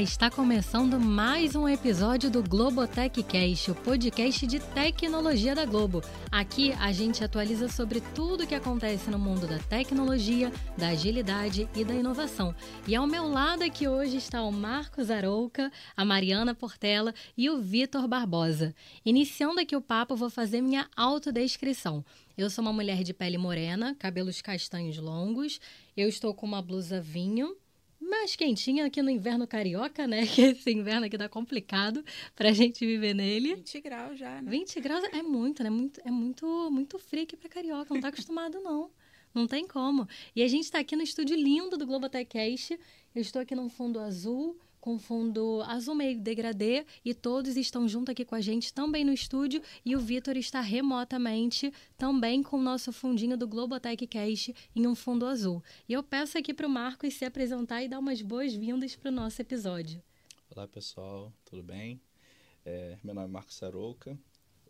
Está começando mais um episódio do Globotech Cast, o podcast de tecnologia da Globo. Aqui a gente atualiza sobre tudo o que acontece no mundo da tecnologia, da agilidade e da inovação. E ao meu lado aqui hoje está o Marcos Arouca, a Mariana Portela e o Vitor Barbosa. Iniciando aqui o papo, vou fazer minha autodescrição. Eu sou uma mulher de pele morena, cabelos castanhos longos. Eu estou com uma blusa vinho, mais quentinha aqui no inverno carioca, né? Que esse inverno aqui tá complicado pra gente viver nele. 20 graus já, né? 20 graus é muito, né? Muito, é muito, muito frio aqui pra carioca. Não tá acostumado, não. Não tem como. E a gente tá aqui no estúdio lindo do Globotech Cast. Eu estou aqui num fundo azul com fundo azul meio degradê e todos estão junto aqui com a gente também no estúdio e o Vitor está remotamente também com o nosso fundinho do Globotech Cast em um fundo azul. E eu peço aqui para o Marcos se apresentar e dar umas boas-vindas para o nosso episódio. Olá pessoal, tudo bem? É, meu nome é Marcos Sarouca,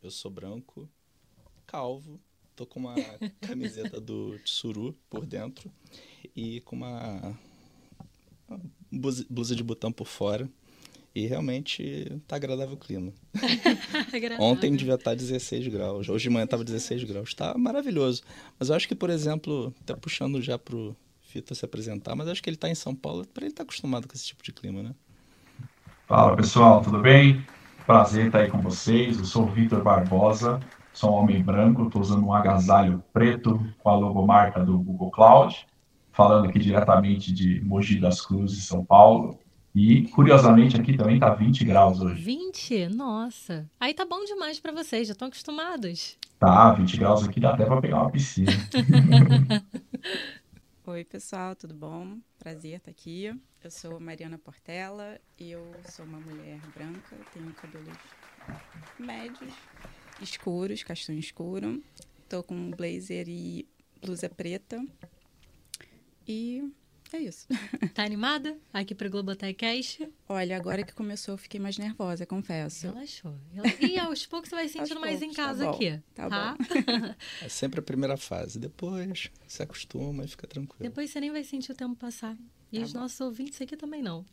eu sou branco, calvo, tô com uma camiseta do Tsuru por dentro e com uma blusa de botão por fora. E realmente tá agradável o clima. agradável. Ontem devia estar 16 graus. Hoje de manhã estava 16 graus. Está maravilhoso. Mas eu acho que, por exemplo, até puxando já pro Fito se apresentar, mas acho que ele está em São Paulo, para ele estar tá acostumado com esse tipo de clima, né? Fala pessoal, tudo bem? Prazer estar aí com vocês. Eu sou o Vitor Barbosa, sou um homem branco, estou usando um agasalho preto com a logomarca do Google Cloud falando aqui diretamente de Mogi das Cruzes, São Paulo. E, curiosamente, aqui também tá 20 graus hoje. 20? Nossa. Aí tá bom demais para vocês, já estão acostumados. Tá, 20 graus aqui dá até para pegar uma piscina. Oi, pessoal, tudo bom? Prazer estar aqui. Eu sou Mariana Portela, eu sou uma mulher branca, tenho cabelos médios, escuros, castanho escuro. Tô com um blazer e blusa preta e é isso. Tá animada aqui para Cash? Olha, agora que começou eu fiquei mais nervosa, confesso. Relaxou. E aos poucos você vai sentindo mais em tá casa tá aqui. Tá, tá? bom. é sempre a primeira fase. Depois se acostuma e fica tranquilo. Depois você nem vai sentir o tempo passar. E tá os bom. nossos ouvintes aqui também não.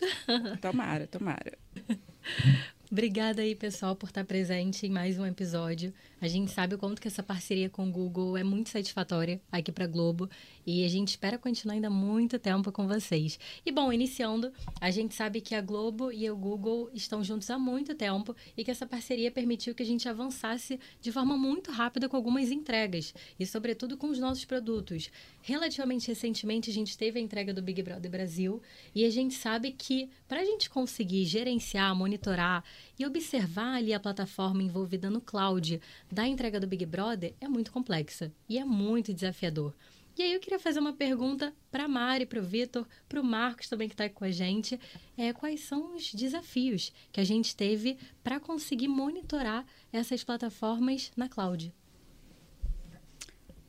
Tomara, tomara. Obrigada aí, pessoal, por estar presente em mais um episódio. A gente sabe o quanto que essa parceria com o Google é muito satisfatória aqui para Globo e a gente espera continuar ainda muito tempo com vocês. E bom, iniciando, a gente sabe que a Globo e o Google estão juntos há muito tempo e que essa parceria permitiu que a gente avançasse de forma muito rápida com algumas entregas e sobretudo com os nossos produtos. Relativamente recentemente a gente teve a entrega do Big Brother Brasil e a gente sabe que para a gente conseguir gerenciar, monitorar e observar ali a plataforma envolvida no cloud da entrega do Big Brother é muito complexa e é muito desafiador. E aí eu queria fazer uma pergunta para Mari, para o Vitor, para o Marcos também que está com a gente. É, quais são os desafios que a gente teve para conseguir monitorar essas plataformas na cloud?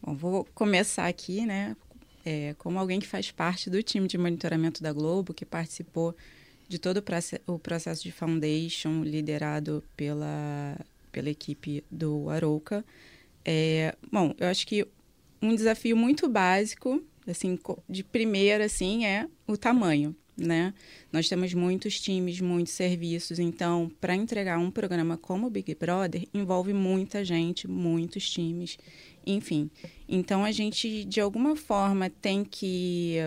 Bom, vou começar aqui, né? É, como alguém que faz parte do time de monitoramento da Globo, que participou de todo o processo de foundation liderado pela, pela equipe do Arouca. É, bom, eu acho que um desafio muito básico, assim, de primeira, assim, é o tamanho, né? Nós temos muitos times, muitos serviços, então, para entregar um programa como o Big Brother, envolve muita gente, muitos times, enfim. Então, a gente, de alguma forma, tem que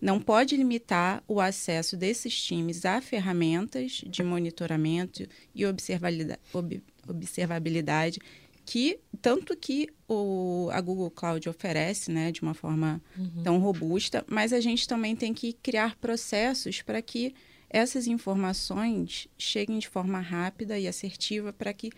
não pode limitar o acesso desses times a ferramentas de monitoramento e observabilidade que tanto que o, a Google Cloud oferece, né, de uma forma uhum. tão robusta, mas a gente também tem que criar processos para que essas informações cheguem de forma rápida e assertiva para que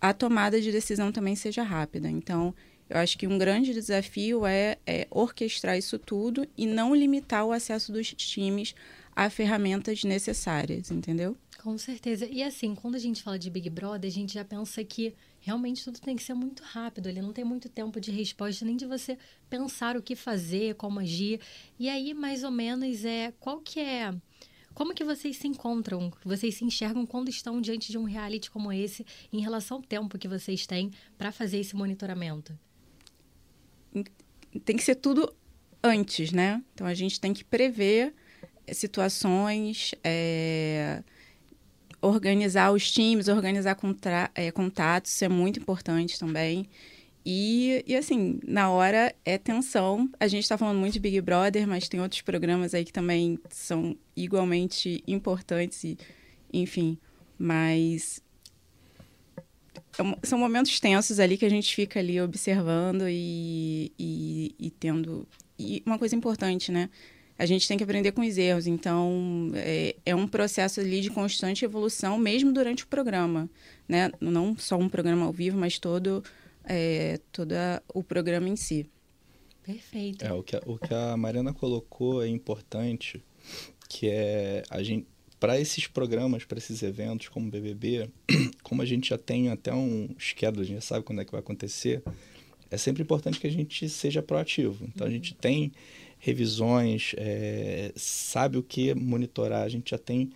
a tomada de decisão também seja rápida. Então, eu acho que um grande desafio é, é, orquestrar isso tudo e não limitar o acesso dos times a ferramentas necessárias, entendeu? Com certeza. E assim, quando a gente fala de Big Brother, a gente já pensa que realmente tudo tem que ser muito rápido. Ele não tem muito tempo de resposta, nem de você pensar o que fazer, como agir. E aí, mais ou menos, é qual que é. Como que vocês se encontram, vocês se enxergam quando estão diante de um reality como esse, em relação ao tempo que vocês têm para fazer esse monitoramento? Tem que ser tudo antes, né? Então a gente tem que prever situações, é, organizar os times, organizar é, contatos, isso é muito importante também. E, e assim, na hora é tensão. A gente está falando muito de Big Brother, mas tem outros programas aí que também são igualmente importantes, e, enfim. Mas são momentos tensos ali que a gente fica ali observando e, e, e tendo. E uma coisa importante, né? a gente tem que aprender com os erros. Então, é, é, um processo ali de constante evolução, mesmo durante o programa. Né? Não só um programa ao vivo, mas todo, é, todo o programa em si. Perfeito. É, o, que a, o que a Mariana colocou é importante, que é a gente para esses programas, para esses eventos como o BBB, como a gente já tem até um schedule, a gente já sabe quando é que vai acontecer, é sempre importante que a gente seja proativo. Então, a gente tem revisões, é, sabe o que monitorar, a gente já tem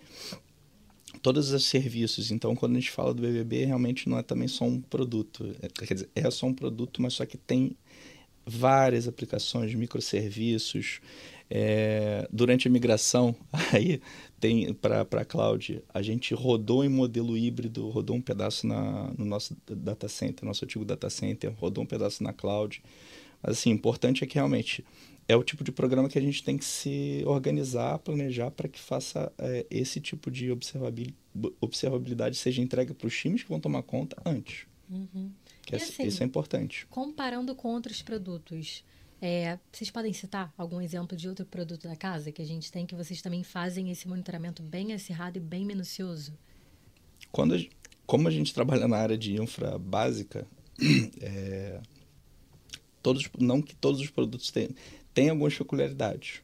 todos os serviços. Então, quando a gente fala do BBB, realmente não é também só um produto. É, quer dizer, é só um produto, mas só que tem várias aplicações, microserviços. É, durante a migração, aí tem para a cloud, a gente rodou em modelo híbrido, rodou um pedaço na, no nosso data center, nosso antigo data center, rodou um pedaço na cloud. Mas, assim, importante é que realmente é o tipo de programa que a gente tem que se organizar, planejar para que faça é, esse tipo de observabilidade seja entregue para os times que vão tomar conta antes. Uhum. Que é, assim, isso é importante. Comparando com outros produtos, é, vocês podem citar algum exemplo de outro produto da casa que a gente tem que vocês também fazem esse monitoramento bem acirrado e bem minucioso? Quando, como a gente trabalha na área de infra básica, é, todos, não que todos os produtos tenham, tem algumas peculiaridades.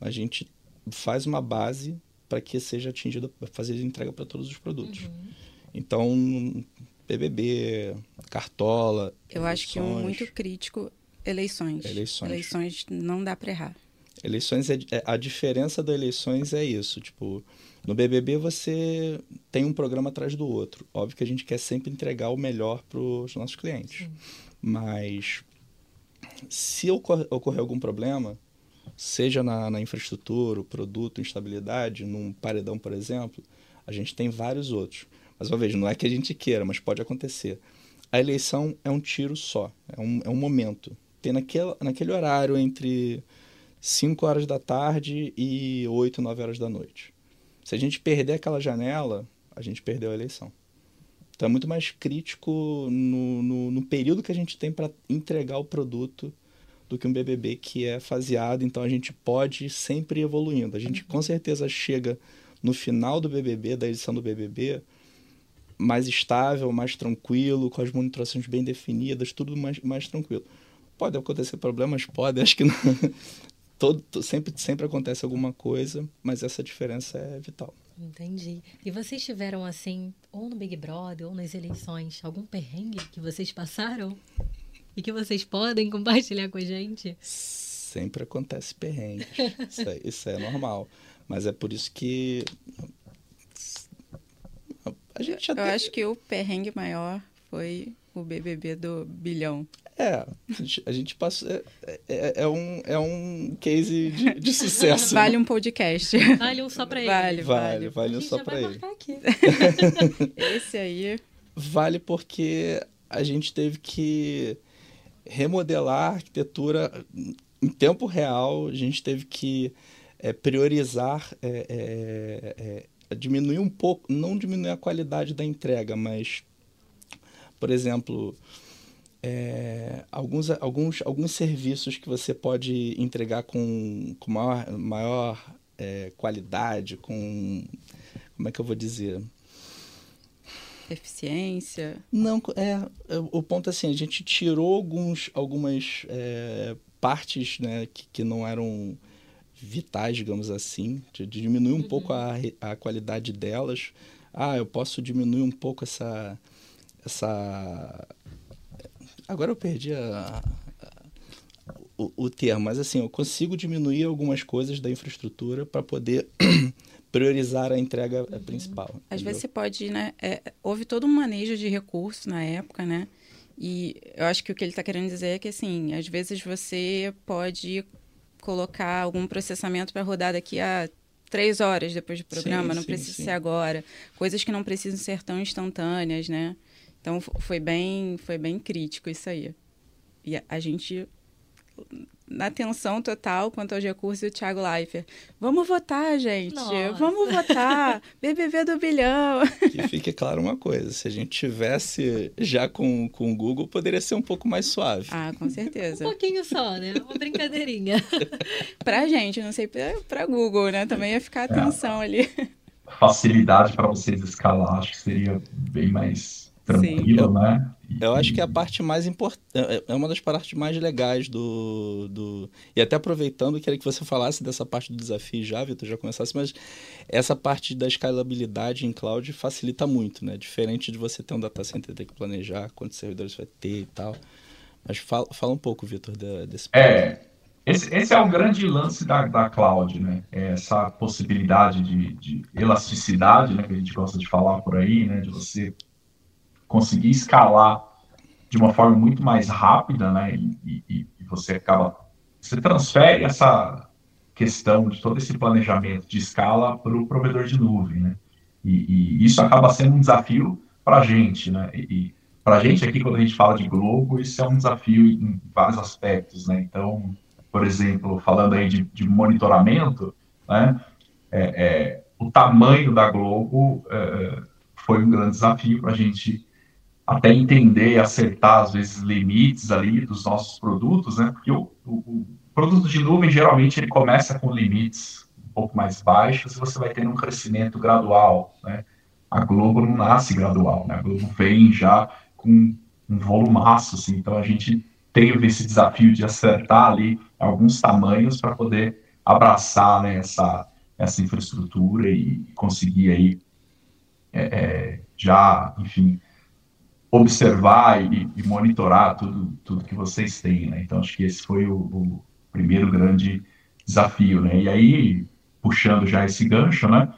A gente faz uma base para que seja atingida, fazer entrega para todos os produtos. Uhum. Então, PBB, Cartola. Eu acho que um muito crítico eleições. Eleições. Eleições não dá para errar. Eleições é, é, a diferença das eleições é isso, tipo, no BBB você tem um programa atrás do outro. Óbvio que a gente quer sempre entregar o melhor para os nossos clientes. Sim. Mas se ocorrer, ocorrer algum problema, seja na, na infraestrutura, produto, instabilidade, num paredão, por exemplo, a gente tem vários outros. Mas uma vez, não é que a gente queira, mas pode acontecer. A eleição é um tiro só, é um, é um momento. Naquele, naquele horário entre 5 horas da tarde e 8, 9 horas da noite. Se a gente perder aquela janela, a gente perdeu a eleição. Então é muito mais crítico no, no, no período que a gente tem para entregar o produto do que um BBB que é faseado, então a gente pode sempre ir evoluindo. A gente com certeza chega no final do BBB, da edição do BBB, mais estável, mais tranquilo, com as monitorações bem definidas, tudo mais, mais tranquilo. Pode acontecer problemas? Pode, acho que não. Todo, sempre, sempre acontece alguma coisa, mas essa diferença é vital. Entendi. E vocês tiveram assim, ou no Big Brother, ou nas eleições, algum perrengue que vocês passaram? E que vocês podem compartilhar com a gente? Sempre acontece perrengue. isso, é, isso é normal. Mas é por isso que. A gente Eu acho que o perrengue maior foi o BBB do bilhão. É, a gente, a gente passa. É, é, é, um, é um case de, de sucesso. Vale um podcast. Vale um só pra ele. Vale, vale. Vale, um só pra ele. Esse aí. Vale porque a gente teve que remodelar a arquitetura em tempo real, a gente teve que é, priorizar, é, é, é diminuir um pouco, não diminuir a qualidade da entrega, mas, por exemplo é, alguns, alguns, alguns serviços que você pode entregar com, com maior, maior é, qualidade, com. Como é que eu vou dizer? Eficiência? Não, é, é o ponto é assim, a gente tirou alguns, algumas é, partes né, que, que não eram vitais, digamos assim, diminuir um uhum. pouco a, a qualidade delas. Ah, eu posso diminuir um pouco essa, essa Agora eu perdi a, a, o, o termo, mas assim, eu consigo diminuir algumas coisas da infraestrutura para poder priorizar a entrega uhum. principal. Entendeu? Às vezes você pode, né? É, houve todo um manejo de recursos na época, né? E eu acho que o que ele está querendo dizer é que, assim, às vezes você pode colocar algum processamento para rodar daqui a três horas depois do programa, sim, não sim, precisa sim. ser agora. Coisas que não precisam ser tão instantâneas, né? Então foi bem, foi bem crítico isso aí. E a, a gente na tensão total quanto aos recursos, o Thiago Leifert. Vamos votar, gente. Nossa. Vamos votar. BBB do bilhão. Que fique claro uma coisa: se a gente tivesse já com, com o Google, poderia ser um pouco mais suave. Ah, com certeza. um pouquinho só, né? Uma brincadeirinha. pra gente, não sei pra, pra Google, né? Também ia ficar atenção é. ali. Facilidade para vocês escalar, acho que seria bem mais tranquilo, Sim. né? Eu acho que é a parte mais importante, é, é uma das partes mais legais do, do... E até aproveitando, queria que você falasse dessa parte do desafio já, Vitor, já começasse, mas essa parte da escalabilidade em cloud facilita muito, né? Diferente de você ter um data center ter que planejar quantos servidores vai ter e tal. Mas fala, fala um pouco, Vitor, desse ponto. É, esse, esse, é o grande lance da, da cloud, né? É essa possibilidade de, de elasticidade, né? Que a gente gosta de falar por aí, né? De você conseguir escalar de uma forma muito mais rápida, né? E, e, e, você acaba, você transfere essa questão de todo esse planejamento de escala para o provedor de nuvem, né? E, e, isso acaba sendo um desafio para a gente, né? E, para a gente aqui, quando a gente fala de Globo, isso é um desafio em vários aspectos, né? Então, por exemplo, falando aí de, de monitoramento, né? É, é, o tamanho da Globo é, foi um grande desafio para a gente até entender e acertar, às vezes, limites ali dos nossos produtos, né? Porque o, o, o, produto de nuvem, geralmente, ele começa com limites um pouco mais baixos e você vai tendo um crescimento gradual, né? A Globo não nasce gradual, né? A Globo vem já com um volumaço, assim. Então, a gente teve esse desafio de acertar ali alguns tamanhos para poder abraçar né, essa, essa infraestrutura e conseguir aí é, é, já, enfim, observar e, e, monitorar tudo, tudo que vocês têm, né? Então, acho que esse foi o, o, primeiro grande desafio, né? E aí, puxando já esse gancho, né?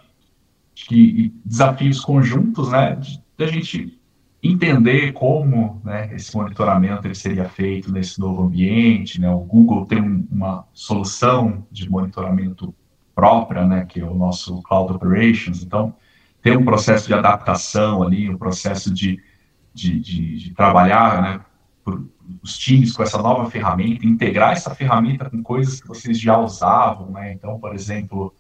Que desafios conjuntos, né? De, de a gente entender como né, esse monitoramento ele seria feito nesse novo ambiente, né? O Google tem um, uma solução de monitoramento própria, né? Que é o nosso Cloud Operations. Então, tem um processo de adaptação ali, um processo de de, de, de trabalhar né, por, os times com essa nova ferramenta, integrar essa ferramenta com coisas que vocês já usavam, né? Então, por exemplo,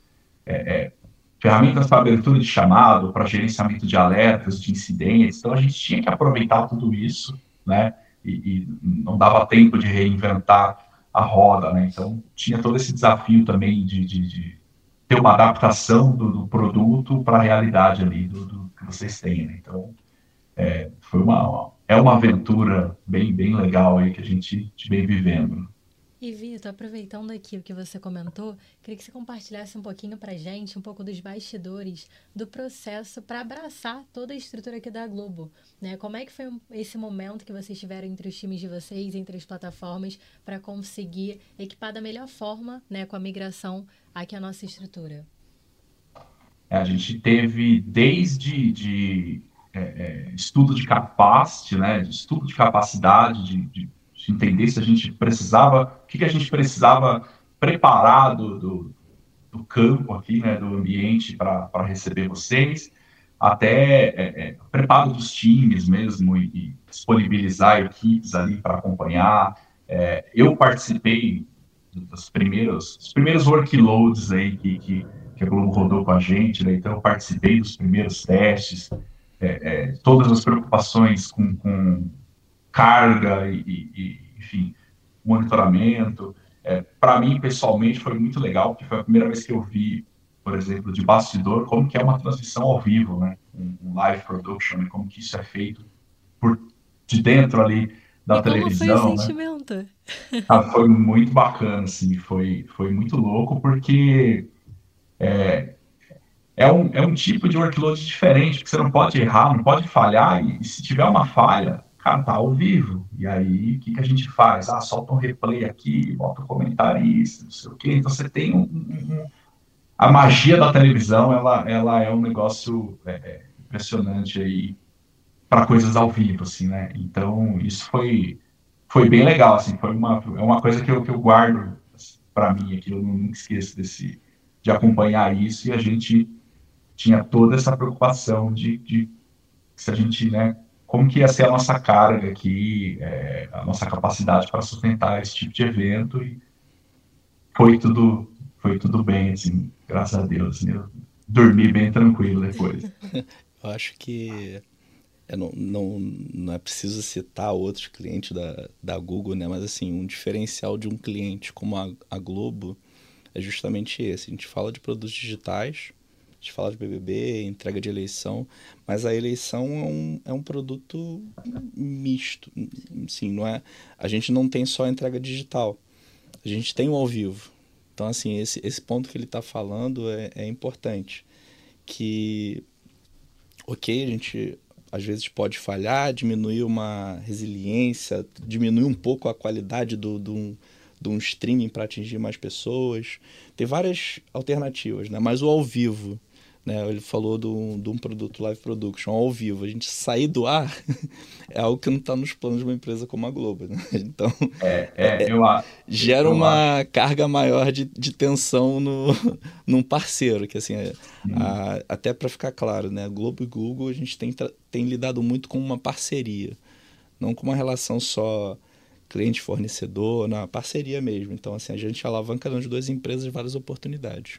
é, é, ferramentas para abertura de chamado, para gerenciamento de alertas, de incidentes. Então, a gente tinha que aproveitar tudo isso, né? E, e não dava tempo de reinventar a roda, né? Então, tinha todo esse desafio também de, de, de ter uma adaptação do, do produto para a realidade ali do, do, que vocês têm, né? Então, é, foi uma, é uma aventura bem, bem legal aí que a gente vem vivendo. E Vitor, aproveitando aqui o que você comentou, queria que você compartilhasse um pouquinho para gente, um pouco dos bastidores do processo para abraçar toda a estrutura aqui da Globo. Né? Como é que foi esse momento que vocês tiveram entre os times de vocês, entre as plataformas, para conseguir equipar da melhor forma né, com a migração aqui a nossa estrutura? A gente teve desde de é, é, estudo de capacity, né, estudo de capacidade, de, de, de, entender se a gente precisava, o que, que a gente precisava preparar do, do, do campo aqui, né, do ambiente para receber vocês, até é, é, preparo dos times mesmo e, e disponibilizar equipes ali para acompanhar. É, eu participei dos primeiros, dos primeiros workloads aí que, que, que a Globo rodou com a gente, né? então eu participei dos primeiros testes, é, é, todas as preocupações com, com carga e, e, enfim, monitoramento. É, para mim, pessoalmente, foi muito legal, porque foi a primeira vez que eu vi, por exemplo, de bastidor, como que é uma transmissão ao vivo, né? Um, um live production, como que isso é feito por de dentro ali da e televisão. Como foi o né? sentimento? Ah, foi muito bacana, assim, foi, foi muito louco, porque é, é um, é um tipo de workload diferente, porque você não pode errar, não pode falhar, e, se tiver uma falha, cara, tá ao vivo. E aí, o que, que a gente faz? Ah, solta um replay aqui, bota um comentário isso, não sei o quê. Então, você tem um, um, a magia da televisão, ela, ela é um negócio é, é impressionante aí para coisas ao vivo, assim, né? Então, isso foi, foi bem legal, assim, foi uma, é uma coisa que eu, que eu guardo assim, para mim aqui, eu não esqueço desse de acompanhar isso e a gente tinha toda essa preocupação de, de se a gente, né, como que ia ser a nossa carga aqui, é, a nossa capacidade para sustentar esse tipo de evento e foi tudo, foi tudo bem, assim, graças a Deus, né? dormi bem tranquilo depois. eu acho que é, não, não, não é preciso citar outros clientes da, da Google, né? Mas assim, um diferencial de um cliente como a, a Globo é justamente esse. A gente fala de produtos digitais, a gente fala de BBB, entrega de eleição, mas a eleição é um, é um produto misto. Sim, não é, a gente não tem só a entrega digital, a gente tem o ao vivo. Então, assim, esse, esse ponto que ele está falando é, é importante. Que, ok, a gente às vezes pode falhar, diminuir uma resiliência, diminuir um pouco a qualidade do, do, de um streaming para atingir mais pessoas. Tem várias alternativas, né? Mas o ao vivo, né? Ele falou de um, produto live production ao vivo. A gente sair do ar é algo que não está nos planos de uma empresa como a Globo. Né? Então, é, é, é, eu, gera eu uma carga maior de, de tensão no, num parceiro. Que assim, é, a, até para ficar claro, né? Globo e Google a gente tem, tem lidado muito com uma parceria, não com uma relação só cliente-fornecedor, na parceria mesmo. Então, assim, a gente alavanca nas duas empresas várias oportunidades.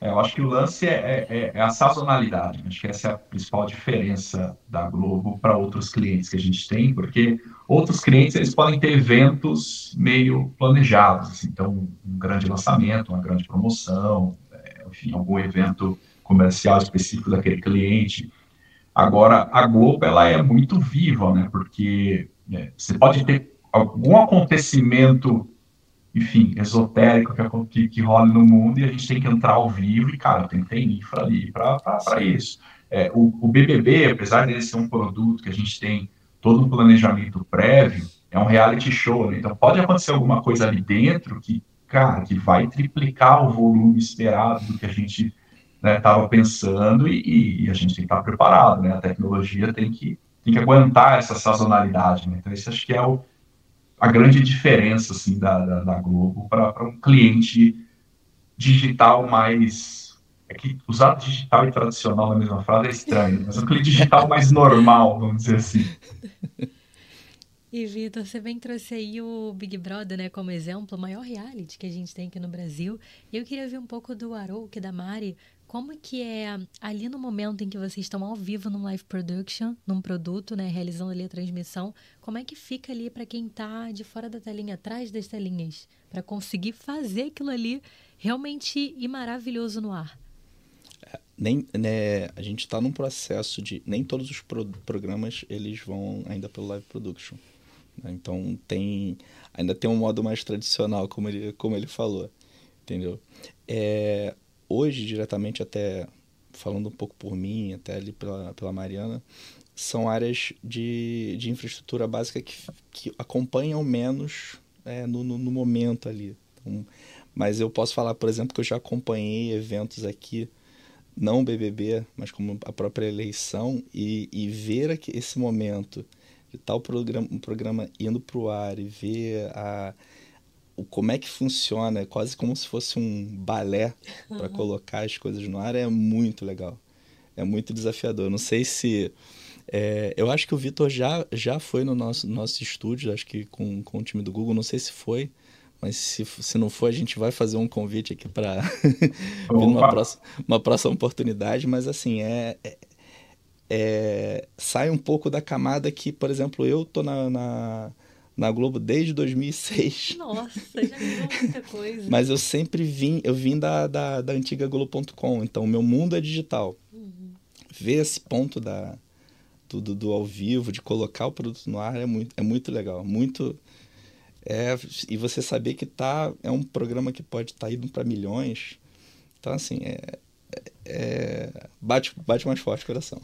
É, eu acho que o lance é, é, é, a sazonalidade. Acho que essa é a principal diferença da Globo para outros clientes que a gente tem, porque outros clientes eles podem ter eventos meio planejados, assim, então um grande lançamento, uma grande promoção, é, enfim, algum evento comercial específico daquele cliente. Agora, a Globo ela é muito viva, né? Porque é, você pode ter algum acontecimento enfim, esotérico que, que, que rola no mundo e a gente tem que entrar ao vivo e, cara, tem que ter infra ali para isso. É, o, o, BBB, apesar de ser um produto que a gente tem todo um planejamento prévio, é um reality show, né? Então pode acontecer alguma coisa ali dentro que, cara, que vai triplicar o volume esperado do que a gente estava né, pensando e, e, a gente tem que estar preparado, né? A tecnologia tem que, tem que aguentar essa sazonalidade, né? Então esse acho que é o a grande diferença assim da, da, da Globo para um cliente digital mais é que usar digital e tradicional na mesma frase é estranho, mas um cliente digital mais normal, vamos dizer assim. E Vitor, você bem trouxe aí o Big Brother, né, como exemplo, o maior reality que a gente tem aqui no Brasil. E eu queria ver um pouco do Arouk, da Mari, como que é ali no momento em que vocês estão ao vivo num live production, num produto, né, realizando ali a transmissão, como é que fica ali para quem está de fora da telinha, atrás das telinhas, para conseguir fazer aquilo ali realmente ir maravilhoso no ar? É, nem, né, a gente está num processo de nem todos os pro, programas eles vão ainda pelo live production. Né? Então tem ainda tem um modo mais tradicional, como ele como ele falou, entendeu? É, hoje, diretamente até falando um pouco por mim, até ali pela, pela Mariana, são áreas de, de infraestrutura básica que, que acompanham menos é, no, no, no, momento ali. Então, mas eu posso falar, por exemplo, que eu já acompanhei eventos aqui, não BBB, mas como a própria eleição, e, e ver esse momento de tal programa, um programa indo para o ar e ver a como é que funciona, é quase como se fosse um balé para colocar as coisas no ar, é muito legal. É muito desafiador. Não sei se. É, eu acho que o Vitor já, já foi no nosso, nosso estúdio, acho que com, com o time do Google, não sei se foi, mas se, se não for, a gente vai fazer um convite aqui para uma próxima, uma próxima oportunidade. Mas assim, é, é, é, sai um pouco da camada que, por exemplo, eu tô na, na na Globo desde 2006. Nossa, já viu muita coisa. Mas eu sempre vim, eu vim da, da, da antiga Globo.com, então o meu mundo é digital. Uhum. Ver esse ponto da, do, do, do, ao vivo, de colocar o produto no ar é muito, é muito legal. Muito. É, e você saber que tá, é um programa que pode estar tá indo para milhões. Então, assim, é, é, é, bate, bate mais forte o coração.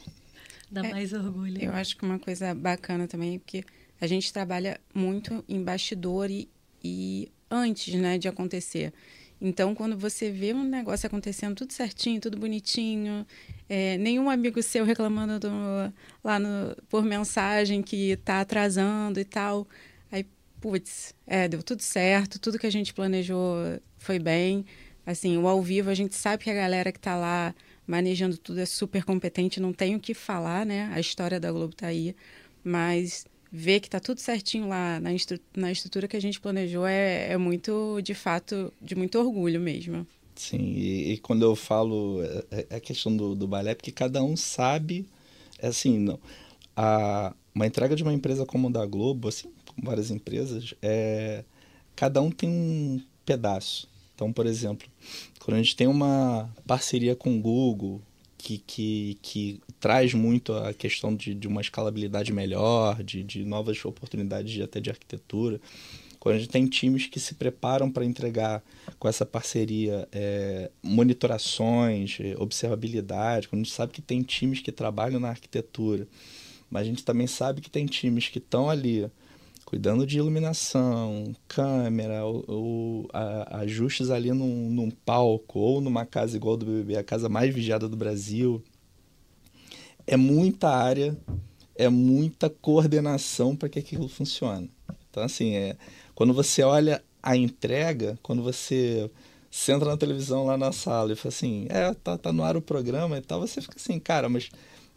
Dá é, mais orgulho. Eu acho que uma coisa bacana também, porque a gente trabalha muito em bastidor e, e antes né, de acontecer. Então, quando você vê um negócio acontecendo tudo certinho, tudo bonitinho, é, nenhum amigo seu reclamando do, lá no, por mensagem que está atrasando e tal, aí, putz, é, deu tudo certo, tudo que a gente planejou foi bem. Assim, o ao vivo a gente sabe que a galera que está lá manejando tudo é super competente, não tem o que falar, né? A história da Globo está aí, mas ver que está tudo certinho lá na, estru na estrutura que a gente planejou é, é muito, de fato, de muito orgulho mesmo. Sim, e, e quando eu falo é, é, é a questão do, do balé, porque cada um sabe, é assim, não, a, uma entrega de uma empresa como a da Globo, assim, como várias empresas, é, cada um tem um pedaço. Então, por exemplo, quando a gente tem uma parceria com o Google, que, que, que traz muito a questão de, de uma escalabilidade melhor, de, de novas oportunidades de, até de arquitetura, quando a gente tem times que se preparam para entregar com essa parceria é, monitorações, observabilidade, quando a gente sabe que tem times que trabalham na arquitetura, mas a gente também sabe que tem times que estão ali cuidando de iluminação, câmera, ou, ou a, ajustes ali num, num, palco ou numa casa igual do BBB, a casa mais vigiada do Brasil. É muita área, é muita coordenação para que aquilo funcione. Então, assim, é, quando você olha a entrega, quando você senta na televisão lá na sala e fala assim, é, tá, tá no ar o programa e tal, você fica assim, cara, mas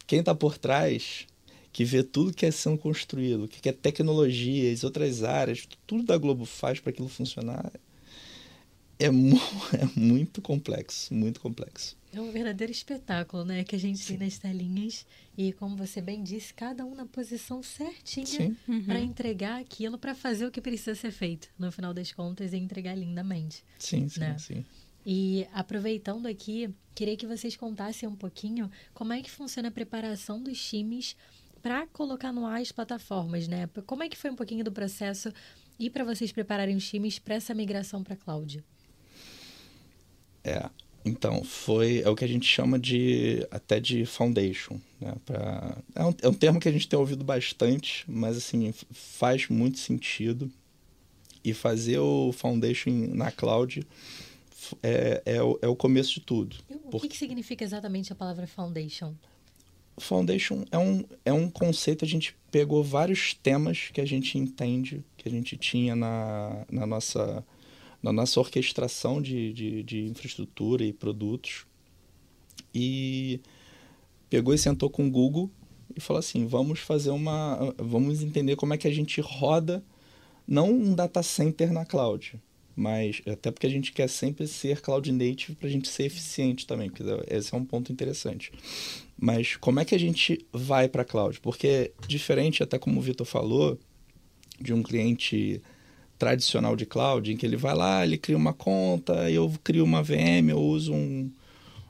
quem está por trás que vê tudo que é sendo construído, o que é tecnologia, as outras áreas, tudo da Globo faz para aquilo funcionar, é, mu é muito complexo, muito complexo. É um verdadeiro espetáculo, né? Que a gente Sim. tem nas telinhas. E como você bem disse, cada um na posição certinha uhum. para entregar aquilo, para fazer o que precisa ser feito, no final das contas, e entregar lindamente. Sim, sim, né? sim. E aproveitando aqui, queria que vocês contassem um pouquinho como é que funciona a preparação dos times para colocar no ar as plataformas, né? Como é que foi um pouquinho do processo e para vocês prepararem os times para essa migração para a cloud? É, então, foi é o que a gente chama de até de foundation. Né? Pra, é, um, é um termo que a gente tem ouvido bastante, mas assim, faz muito sentido. E fazer o foundation na cloud é, é, o, é o começo de tudo. O que, que significa exatamente a palavra foundation? Foundation é um, é um conceito, a gente pegou vários temas que a gente entende, que a gente tinha na, na, nossa, na nossa orquestração de, de, de infraestrutura e produtos, e pegou e sentou com o Google e falou assim, vamos fazer uma... vamos entender como é que a gente roda, não um data center na cloud, mas até porque a gente quer sempre ser cloud native para a gente ser eficiente também, porque esse é um ponto interessante. Mas como é que a gente vai para a cloud? Porque diferente, até como o Vitor falou, de um cliente tradicional de cloud, em que ele vai lá, ele cria uma conta, eu crio uma VM, eu uso um,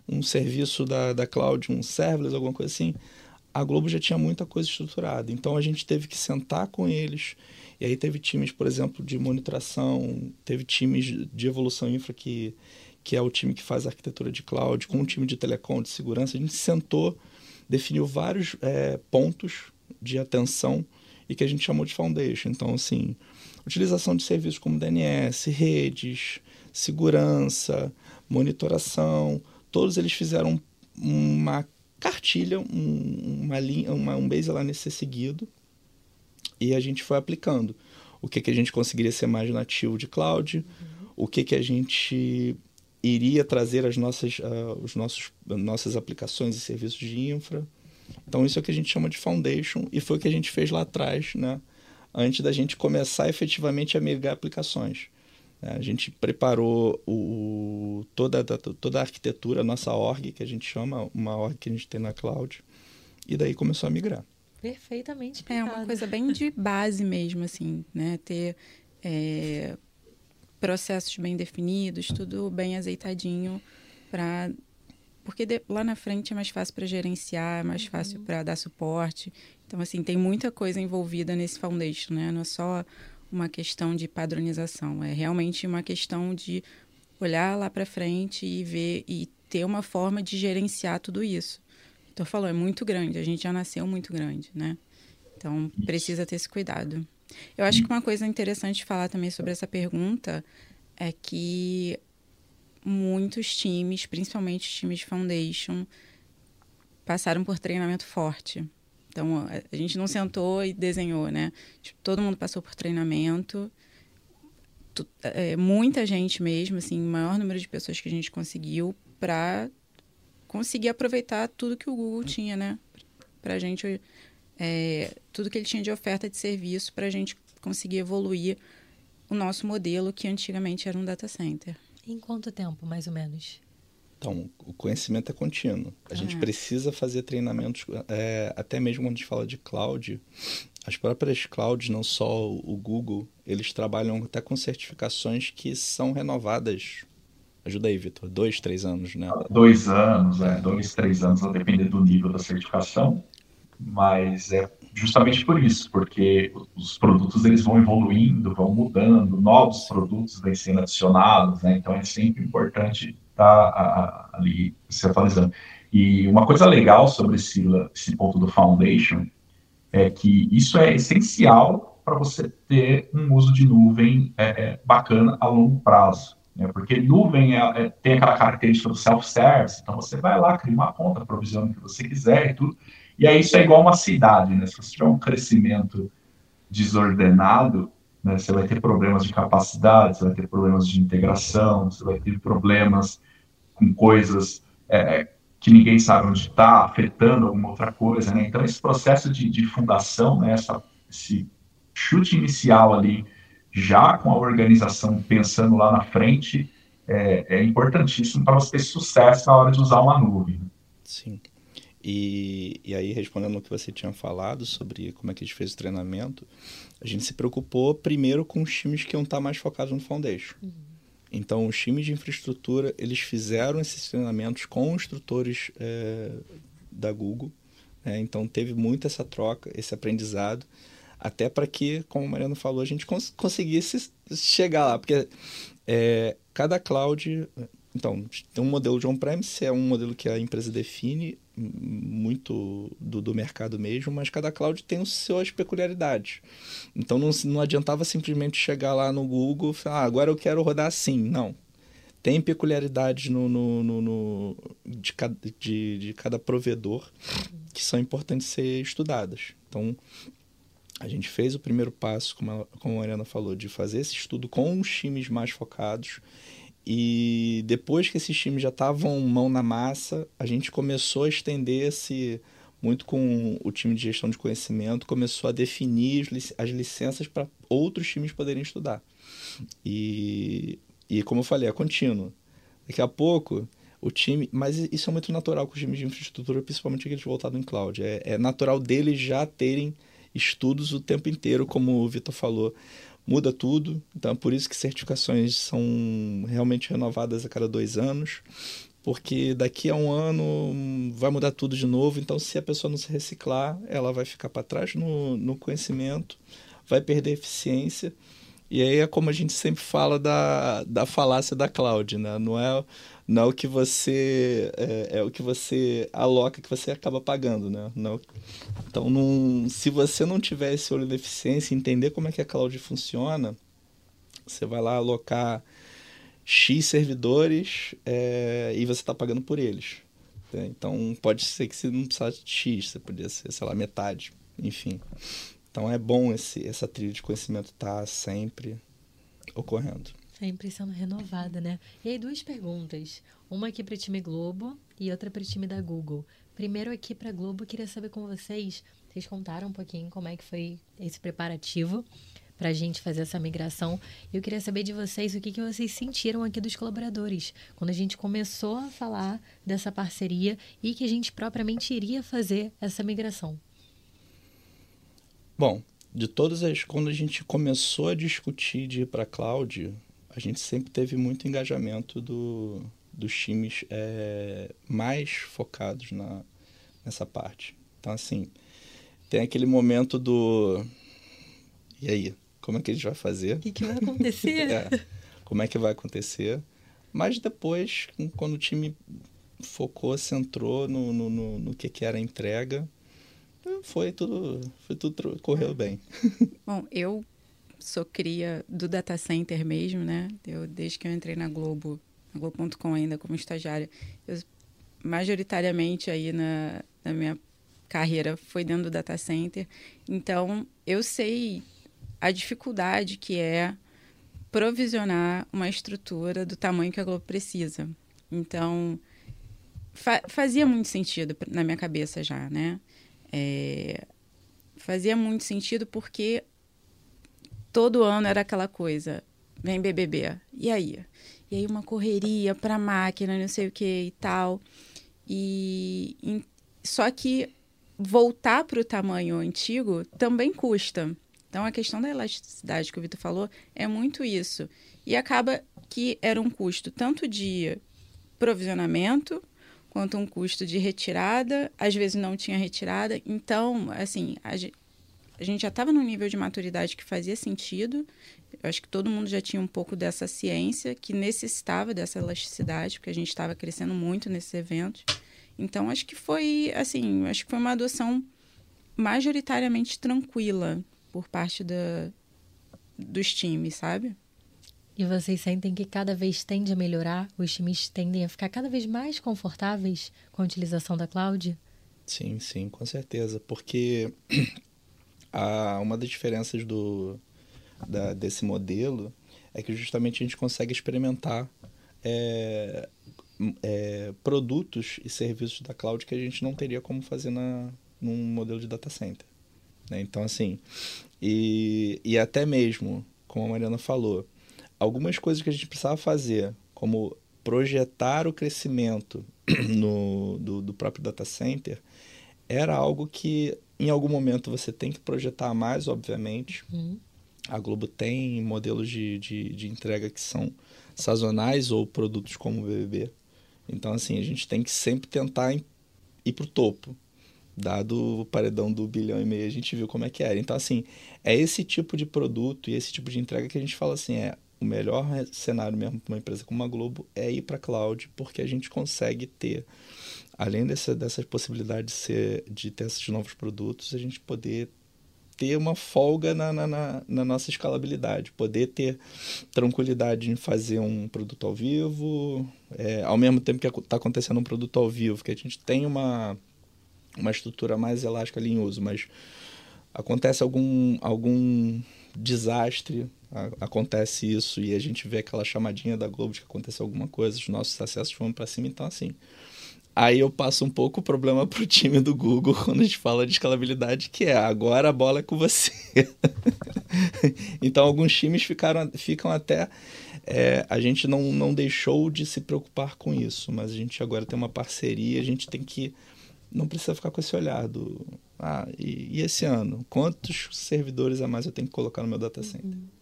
um serviço da, da cloud, um serverless, alguma coisa assim. A Globo já tinha muita coisa estruturada. Então a gente teve que sentar com eles e aí teve times, por exemplo, de monitoração, teve times de evolução infra que, que é o time que faz arquitetura de cloud, com um time de telecom, de segurança. A gente sentou, definiu vários é, pontos de atenção e que a gente chamou de foundation. Então, assim, utilização de serviços como DNS, redes, segurança, monitoração, todos eles fizeram uma cartilha, um, uma linha, uma, um baseline a ser seguido e a gente foi aplicando. O que, que a gente conseguiria ser mais nativo de cloud, uhum. o que, que a gente iria trazer as nossas, uh, os nossos, nossas aplicações e serviços de infra. Então, isso é o que a gente chama de foundation e foi o que a gente fez lá atrás, né? antes da gente começar efetivamente a migrar aplicações. É, a gente preparou o, toda, toda a arquitetura, a nossa org, que a gente chama, uma org que a gente tem na cloud, e daí começou a migrar. Perfeitamente explicado. É uma coisa bem de base mesmo, assim, né? Ter é, processos bem definidos, tudo bem azeitadinho para porque de, lá na frente é mais fácil para gerenciar, é mais uhum. fácil para dar suporte. Então assim, tem muita coisa envolvida nesse foundation, né? Não é só uma questão de padronização, é realmente uma questão de olhar lá para frente e ver e ter uma forma de gerenciar tudo isso. Então falou, é muito grande, a gente já nasceu muito grande, né? Então precisa ter esse cuidado. Eu acho que uma coisa interessante de falar também sobre essa pergunta é que muitos times, principalmente times de foundation, passaram por treinamento forte. Então, a gente não sentou e desenhou, né? Tipo, todo mundo passou por treinamento é, muita gente mesmo, assim, maior número de pessoas que a gente conseguiu para conseguir aproveitar tudo que o Google tinha, né? Para a gente, é, tudo que ele tinha de oferta de serviço para a gente conseguir evoluir o nosso modelo, que antigamente era um data center. Em quanto tempo, mais ou menos? Então, o conhecimento é contínuo. A ah. gente precisa fazer treinamentos, é, até mesmo quando a gente fala de cloud, as próprias clouds, não só o Google, eles trabalham até com certificações que são renovadas. Ajuda aí, Vitor. Dois, três anos, né? Dois anos, é. Dois, três anos, a depender do nível da certificação. Mas é justamente por isso, porque os produtos eles vão evoluindo, vão mudando, novos produtos vêm sendo adicionados, né? Então é sempre importante estar tá, ali se atualizando. E uma coisa legal sobre esse, esse ponto do Foundation é que isso é essencial para você ter um uso de nuvem é, é, bacana a longo prazo. Né? Porque nuvem é, é tem aquela característica do self-service, então você vai lá, cria uma conta, provisiona o que você quiser e tudo. E aí isso é igual uma cidade, né? Se você tiver um crescimento desordenado, né, você vai ter problemas de capacidade, você vai ter problemas de integração, você vai ter problemas com coisas é, que ninguém sabe onde está, afetando alguma outra coisa, né? Então esse processo de, de fundação, né, essa, esse chute inicial ali, já com a organização pensando lá na frente, é, é importantíssimo para você ter sucesso na hora de usar uma nuvem. Sim. E, e aí, respondendo o que você tinha falado sobre como é que a gente fez o treinamento, a gente se preocupou primeiro com os times que iam estar mais focados no Foundation. Uhum. Então, os times de infraestrutura, eles fizeram esses treinamentos com instrutores é, da Google. Né? Então, teve muito essa troca, esse aprendizado, até para que, como a Mariana falou, a gente cons conseguisse chegar lá. Porque é, cada cloud então, tem um modelo de on-premise, é um modelo que a empresa define muito do, do mercado mesmo, mas cada cloud tem as suas peculiaridades. Então, não, não adiantava simplesmente chegar lá no Google e falar, ah, agora eu quero rodar assim. Não. Tem peculiaridades no, no, no, no de, cada, de, de cada provedor que são importantes ser estudadas. Então, a gente fez o primeiro passo, como como a Mariana falou, de fazer esse estudo com os times mais focados e depois que esses times já estavam mão na massa, a gente começou a estender esse muito com o time de gestão de conhecimento, começou a definir as licenças para outros times poderem estudar. E, e como eu falei, é contínuo. Daqui a pouco, o time. Mas isso é muito natural com os times de infraestrutura, principalmente aqueles voltados em cloud. É, é natural deles já terem estudos o tempo inteiro, como o Vitor falou muda tudo. Então, é por isso que certificações são realmente renovadas a cada dois anos, porque daqui a um ano vai mudar tudo de novo. Então, se a pessoa não se reciclar, ela vai ficar para trás no, no conhecimento, vai perder eficiência. E aí é como a gente sempre fala da, da falácia da cloud, né? Não é não é o que você é, é, o que você aloca que você acaba pagando, né? Não, então, não, se você não tiver esse olho de eficiência, entender como é que a cloud funciona, você vai lá alocar x servidores é, e você está pagando por eles. Né? Então, pode ser que você não precisasse de x, você podia ser, sei lá, metade, enfim. Então, é bom esse, essa trilha de conhecimento estar tá sempre ocorrendo. Sempre sendo renovada, né? E aí, duas perguntas. Uma aqui para o time Globo e outra para o time da Google. Primeiro aqui para Globo, queria saber com vocês, vocês contaram um pouquinho como é que foi esse preparativo para a gente fazer essa migração. Eu queria saber de vocês o que, que vocês sentiram aqui dos colaboradores, quando a gente começou a falar dessa parceria e que a gente propriamente iria fazer essa migração. Bom, de todas as. Quando a gente começou a discutir de ir para a cloud, a gente sempre teve muito engajamento do, dos times é, mais focados na, nessa parte. Então, assim, tem aquele momento do. E aí? Como é que a gente vai fazer? O que, que vai acontecer? é, como é que vai acontecer? Mas depois, quando o time focou, centrou no, no, no, no que, que era a entrega, foi tudo, foi tudo correu bem. Bom, eu sou cria do data center mesmo, né? Eu, desde que eu entrei na Globo, na Globo.com ainda como estagiária, eu, majoritariamente aí na, na minha carreira foi dentro do data center. Então, eu sei a dificuldade que é provisionar uma estrutura do tamanho que a Globo precisa. Então, fa fazia muito sentido na minha cabeça já, né? É, fazia muito sentido porque todo ano era aquela coisa, vem BBB, e aí? E aí uma correria para máquina, não sei o que e tal. E, só que voltar para o tamanho antigo também custa. Então, a questão da elasticidade que o Vitor falou é muito isso. E acaba que era um custo tanto de provisionamento quanto um custo de retirada. Às vezes não tinha retirada. Então, assim, a, a gente já estava num nível de maturidade que fazia sentido. Eu acho que todo mundo já tinha um pouco dessa ciência que necessitava dessa elasticidade, porque a gente estava crescendo muito nesses eventos. Então, acho que foi, assim, acho que foi uma adoção majoritariamente tranquila por parte da, dos times, sabe? E vocês sentem que cada vez tende a melhorar? Os times tendem a ficar cada vez mais confortáveis com a utilização da cloud? Sim, sim, com certeza. Porque a, uma das diferenças do, da, desse modelo é que justamente a gente consegue experimentar é, é, produtos e serviços da cloud que a gente não teria como fazer na, num modelo de data center. Né? Então, assim, e, e até mesmo, como a Mariana falou, algumas coisas que a gente precisava fazer, como projetar o crescimento no, do, do próprio data center, era algo que em algum momento você tem que projetar mais, obviamente. Uhum. A Globo tem modelos de, de, de, entrega que são sazonais ou produtos como o BBB. Então, assim, a gente tem que sempre tentar ir para o topo dado o paredão do bilhão e meio, a gente viu como é que era. Então, assim, é esse tipo de produto e esse tipo de entrega que a gente fala assim, é o melhor cenário mesmo para uma empresa como a Globo é ir para cloud, porque a gente consegue ter, além dessa, dessas possibilidades de, ser, de ter esses novos produtos, a gente poder ter uma folga na, na, na, na nossa escalabilidade, poder ter tranquilidade em fazer um produto ao vivo, é, ao mesmo tempo que está acontecendo um produto ao vivo, que a gente tem uma uma estrutura mais elástica ali em uso, mas acontece algum, algum desastre, acontece isso e a gente vê aquela chamadinha da Globo de que aconteceu alguma coisa, os nossos acessos foram para cima, então assim. Aí eu passo um pouco o problema para o time do Google quando a gente fala de escalabilidade, que é agora a bola é com você. então alguns times ficaram, ficam até. É, a gente não, não deixou de se preocupar com isso, mas a gente agora tem uma parceria, a gente tem que não precisa ficar com esse olhar do ah, e, e, esse ano, quantos servidores a mais eu tenho que colocar no meu data center? Uhum.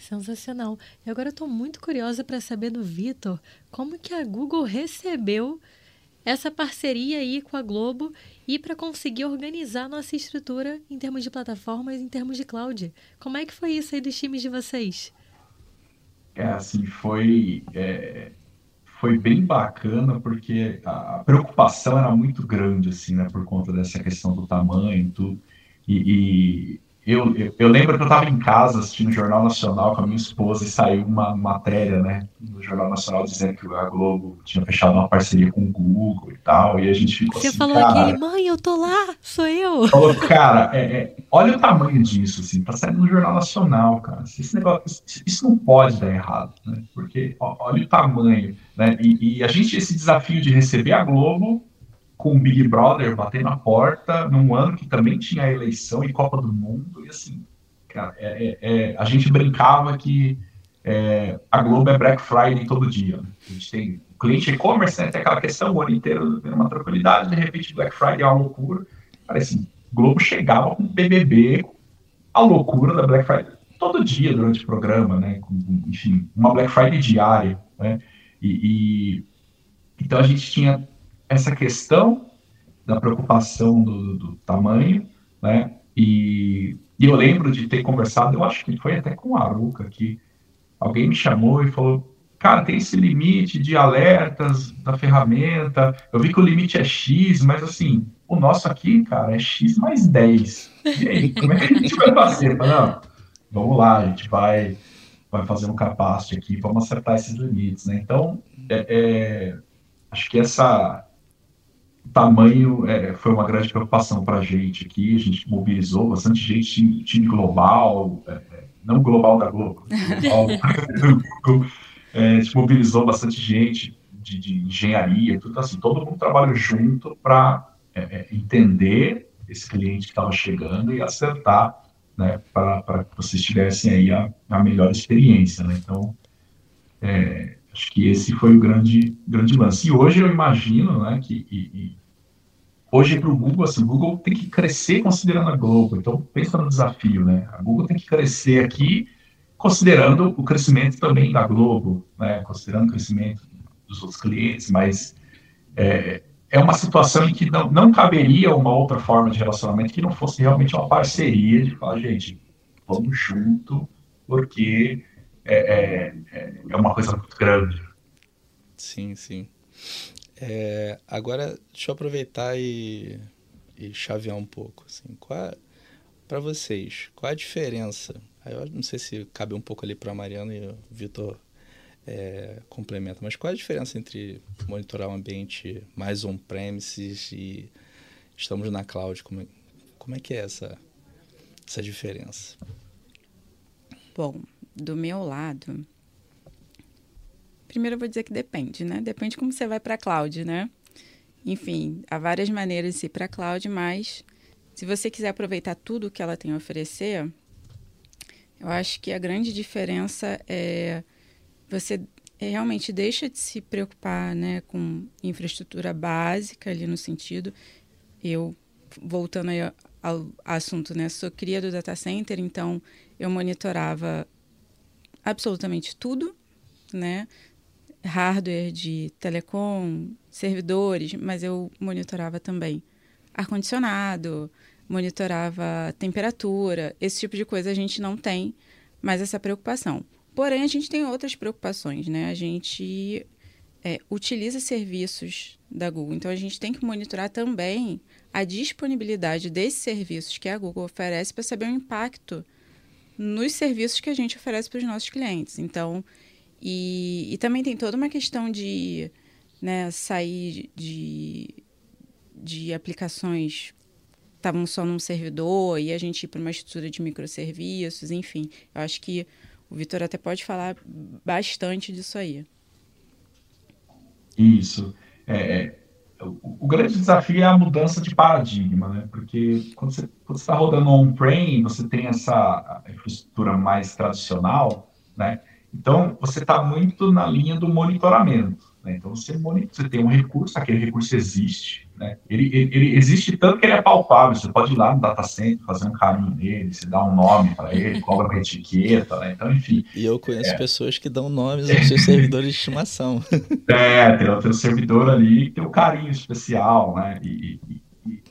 Sensacional. E agora eu estou muito curiosa para saber do Vitor como que a Google recebeu essa parceria aí com a Globo e para conseguir organizar nossa estrutura em termos de plataformas, em termos de cloud. Como é que foi isso aí dos times de vocês? É, assim, foi... É foi bem bacana porque a preocupação era muito grande, assim, né, por conta dessa questão do tamanho e tudo. E, eu, eu, eu, lembro que eu estava em casa assistindo o Jornal Nacional com a minha esposa e saiu uma matéria, né, no Jornal Nacional dizendo que a Globo tinha fechado uma parceria com o Google e tal, e a gente ficou Você assim, falou cara, aquele, mãe, eu tô lá, sou eu. Falou, cara, é, é, olha o tamanho disso, assim, tá saindo no Jornal Nacional, cara. Esse negócio, isso, isso não pode dar errado, né, porque ó, olha o tamanho, né, e, e a gente, esse desafio de receber a Globo com o Big Brother batendo na porta num ano que também tinha eleição e Copa do Mundo. E assim, cara, é, é, é a gente brincava que é, a Globo é Black Friday todo dia. Né? A gente tem o cliente e-commerce, né, tem aquela questão o ano inteiro uma tranquilidade, de repente Black Friday é uma loucura. Cara, assim, Globo chegava com BBB, a loucura da Black Friday todo dia durante o programa, né? Com, enfim, uma Black Friday diária, né? E, e então a gente tinha essa questão da preocupação do, do tamanho, né? E, e, eu lembro de ter conversado, eu acho que foi até com a Aruca, que alguém me chamou e falou, cara, tem esse limite de alertas da ferramenta, eu vi que o limite é X, mas assim, o nosso aqui, cara, é X mais 10. E aí, como é que a gente vai fazer? Não, vamos lá, a gente vai, vai fazer um capacete aqui, vamos acertar esses limites, né? Então, é, é, acho que essa tamanho é, foi uma grande preocupação para a gente aqui. A gente mobilizou bastante gente, time, time global, é, é não global da Globo, global é, a gente mobilizou bastante gente de, de, engenharia, tudo assim. Todo mundo trabalhou junto para é, é, entender esse cliente que estava chegando e acertar, né, para que vocês tivessem aí a, a melhor experiência, né? Então, é, acho que esse foi o grande, grande lance. E hoje eu imagino, né, que e, e, hoje para o Google, assim, o Google tem que crescer considerando a Globo. Então, pensa no desafio, né? A Google tem que crescer aqui considerando o crescimento também da Globo, né? Considerando o crescimento dos outros clientes, mas é, é uma situação em que não, não caberia uma outra forma de relacionamento que não fosse realmente uma parceria de falar, gente, vamos junto, porque é, é, é uma coisa muito grande. Sim, sim. É, agora, deixa eu aproveitar e, e chavear um pouco. Assim, qual, para vocês, qual a diferença? Eu não sei se cabe um pouco ali para a Mariana e o Vitor é, complementa. Mas qual é a diferença entre monitorar um ambiente mais on-premises e estamos na cloud? Como é, como é que é essa, essa diferença? Bom, do meu lado, primeiro eu vou dizer que depende, né? Depende como você vai para a cloud, né? Enfim, há várias maneiras de ir para a cloud, mas se você quiser aproveitar tudo que ela tem a oferecer, eu acho que a grande diferença é você realmente deixa de se preocupar né, com infraestrutura básica ali no sentido. Eu, voltando aí ao assunto, né, sou cria do data center, então eu monitorava absolutamente tudo, né? Hardware de telecom, servidores, mas eu monitorava também ar-condicionado, monitorava temperatura, esse tipo de coisa a gente não tem mais essa preocupação. Porém, a gente tem outras preocupações, né? A gente é, utiliza serviços da Google, então a gente tem que monitorar também a disponibilidade desses serviços que a Google oferece para saber o impacto nos serviços que a gente oferece para os nossos clientes. Então, e, e também tem toda uma questão de né, sair de, de aplicações estavam só num servidor e a gente ir para uma estrutura de microserviços, enfim. Eu acho que o Vitor até pode falar bastante disso aí. Isso. É, é o, grande desafio é a mudança de paradigma, né? Porque quando você está rodando on-prem, você tem essa infraestrutura mais tradicional, né? Então, você está muito na linha do monitoramento. Né? Então, você, você tem um recurso, aquele recurso existe, né? ele, ele, ele, existe tanto que ele é palpável, você pode ir lá no data center, fazer um carinho nele, você dá um nome para ele, cobra uma etiqueta, né? então, enfim. E eu conheço é. pessoas que dão nomes aos seus servidores de estimação. É, tem o teu servidor ali tem um carinho especial, né? E, e, e,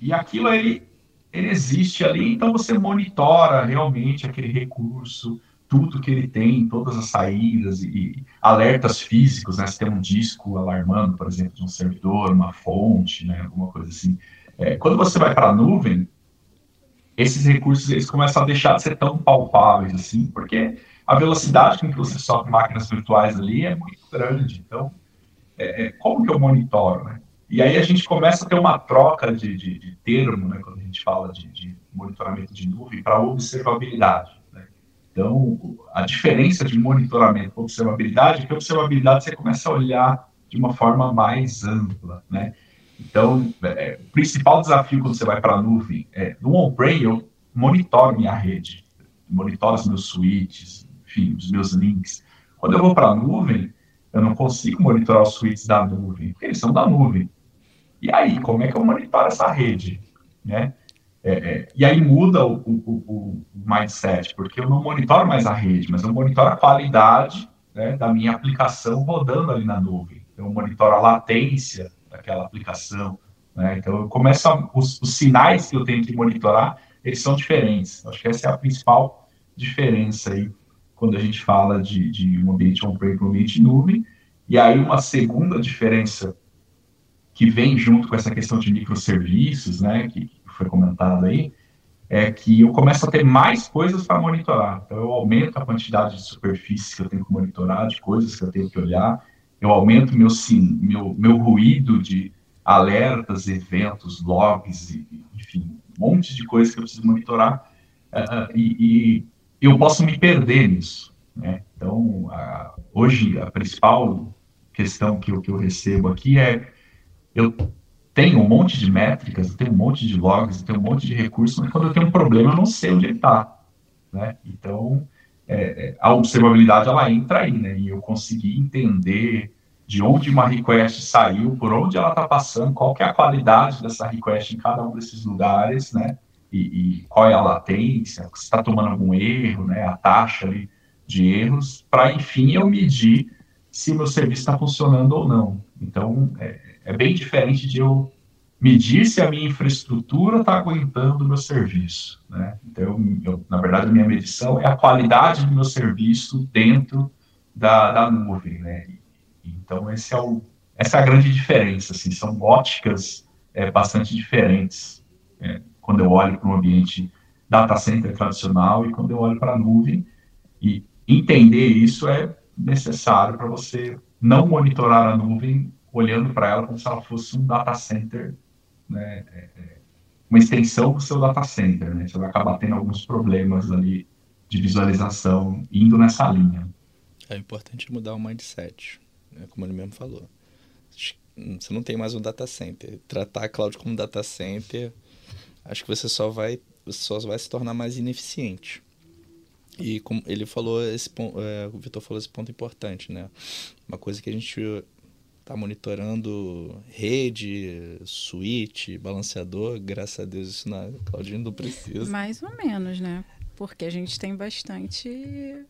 e aquilo, ele, ele existe ali, então você monitora realmente aquele recurso, tudo que ele tem, todas as saídas e alertas físicos, né? Se tem um disco alarmando, por exemplo, de um servidor, uma fonte, né? Alguma coisa assim. É, quando você vai para a nuvem, esses recursos eles começam a deixar de ser tão palpáveis assim, porque a velocidade com que você sofre máquinas virtuais ali é muito grande. Então, é, é, como que eu monitoro, né? E aí a gente começa a ter uma troca de, de, de termo, né? Quando a gente fala de, de monitoramento de nuvem para observabilidade. Então, a diferença de monitoramento com observabilidade é que a observabilidade você começa a olhar de uma forma mais ampla, né? Então, é, o principal desafio quando você vai para a nuvem é, no on-prem eu monitoro minha rede, monitoro os meus switches, enfim, os meus links. Quando eu vou para a nuvem, eu não consigo monitorar os switches da nuvem, porque eles são da nuvem. E aí, como é que eu monitoro essa rede, né? É, é, e aí muda o, o, o, mindset, porque eu não monitoro mais a rede, mas eu monitoro a qualidade né, da minha aplicação rodando ali na nuvem. Então, eu monitoro a latência daquela aplicação. Né? Então, eu começo a, os, os, sinais que eu tenho que monitorar, eles são diferentes. Acho que essa é a principal diferença aí quando a gente fala de, de um ambiente on-prem para um ambiente nuvem. E aí, uma segunda diferença que vem junto com essa questão de microserviços, né, que, foi comentado aí, é que eu começo a ter mais coisas para monitorar. Então, eu aumento a quantidade de superfícies que eu tenho que monitorar, de coisas que eu tenho que olhar, eu aumento meu, sim, meu, meu ruído de alertas, eventos, logs, enfim, um monte de coisas que eu preciso monitorar uh, e, e, eu posso me perder nisso. Né? Então, uh, hoje, a principal questão que eu, que eu recebo aqui é eu tenho um monte de métricas, tenho um monte de logs, tenho um monte de recursos, mas quando eu tenho um problema, eu não sei onde ele está. Né? Então, é, é, a observabilidade, ela entra aí, né? E eu consegui entender de onde uma request saiu, por onde ela está passando, qual que é a qualidade dessa request em cada um desses lugares, né? E, e qual é a latência, se está tomando algum erro, né? A taxa ali de erros, para enfim eu medir se o meu serviço está funcionando ou não. Então, é, é, bem diferente de eu medir se a minha infraestrutura está aguentando o meu serviço. Né? Então, eu, na verdade, a minha medição é a qualidade do meu serviço dentro da, da nuvem. Né? Então, esse é o, essa é a grande diferença. Assim, são óticas é, bastante diferentes é, quando eu olho para um ambiente data center tradicional e quando eu olho para a nuvem. E entender isso é necessário para você não monitorar a nuvem olhando para ela como se ela fosse um data center, né, é, é, uma extensão do seu data center. Né? Você vai acabar tendo alguns problemas ali de visualização indo nessa linha. É importante mudar o mindset né, como ele mesmo falou. Você não tem mais um data center. Tratar a cloud como data center, acho que você só vai, só vai se tornar mais ineficiente. E como ele falou esse ponto, é, o Vitor falou esse ponto importante, né? Uma coisa que a gente está monitorando rede, switch, balanceador, graças a Deus isso na Claudinho não precisa. Mais ou menos, né? Porque a gente tem bastante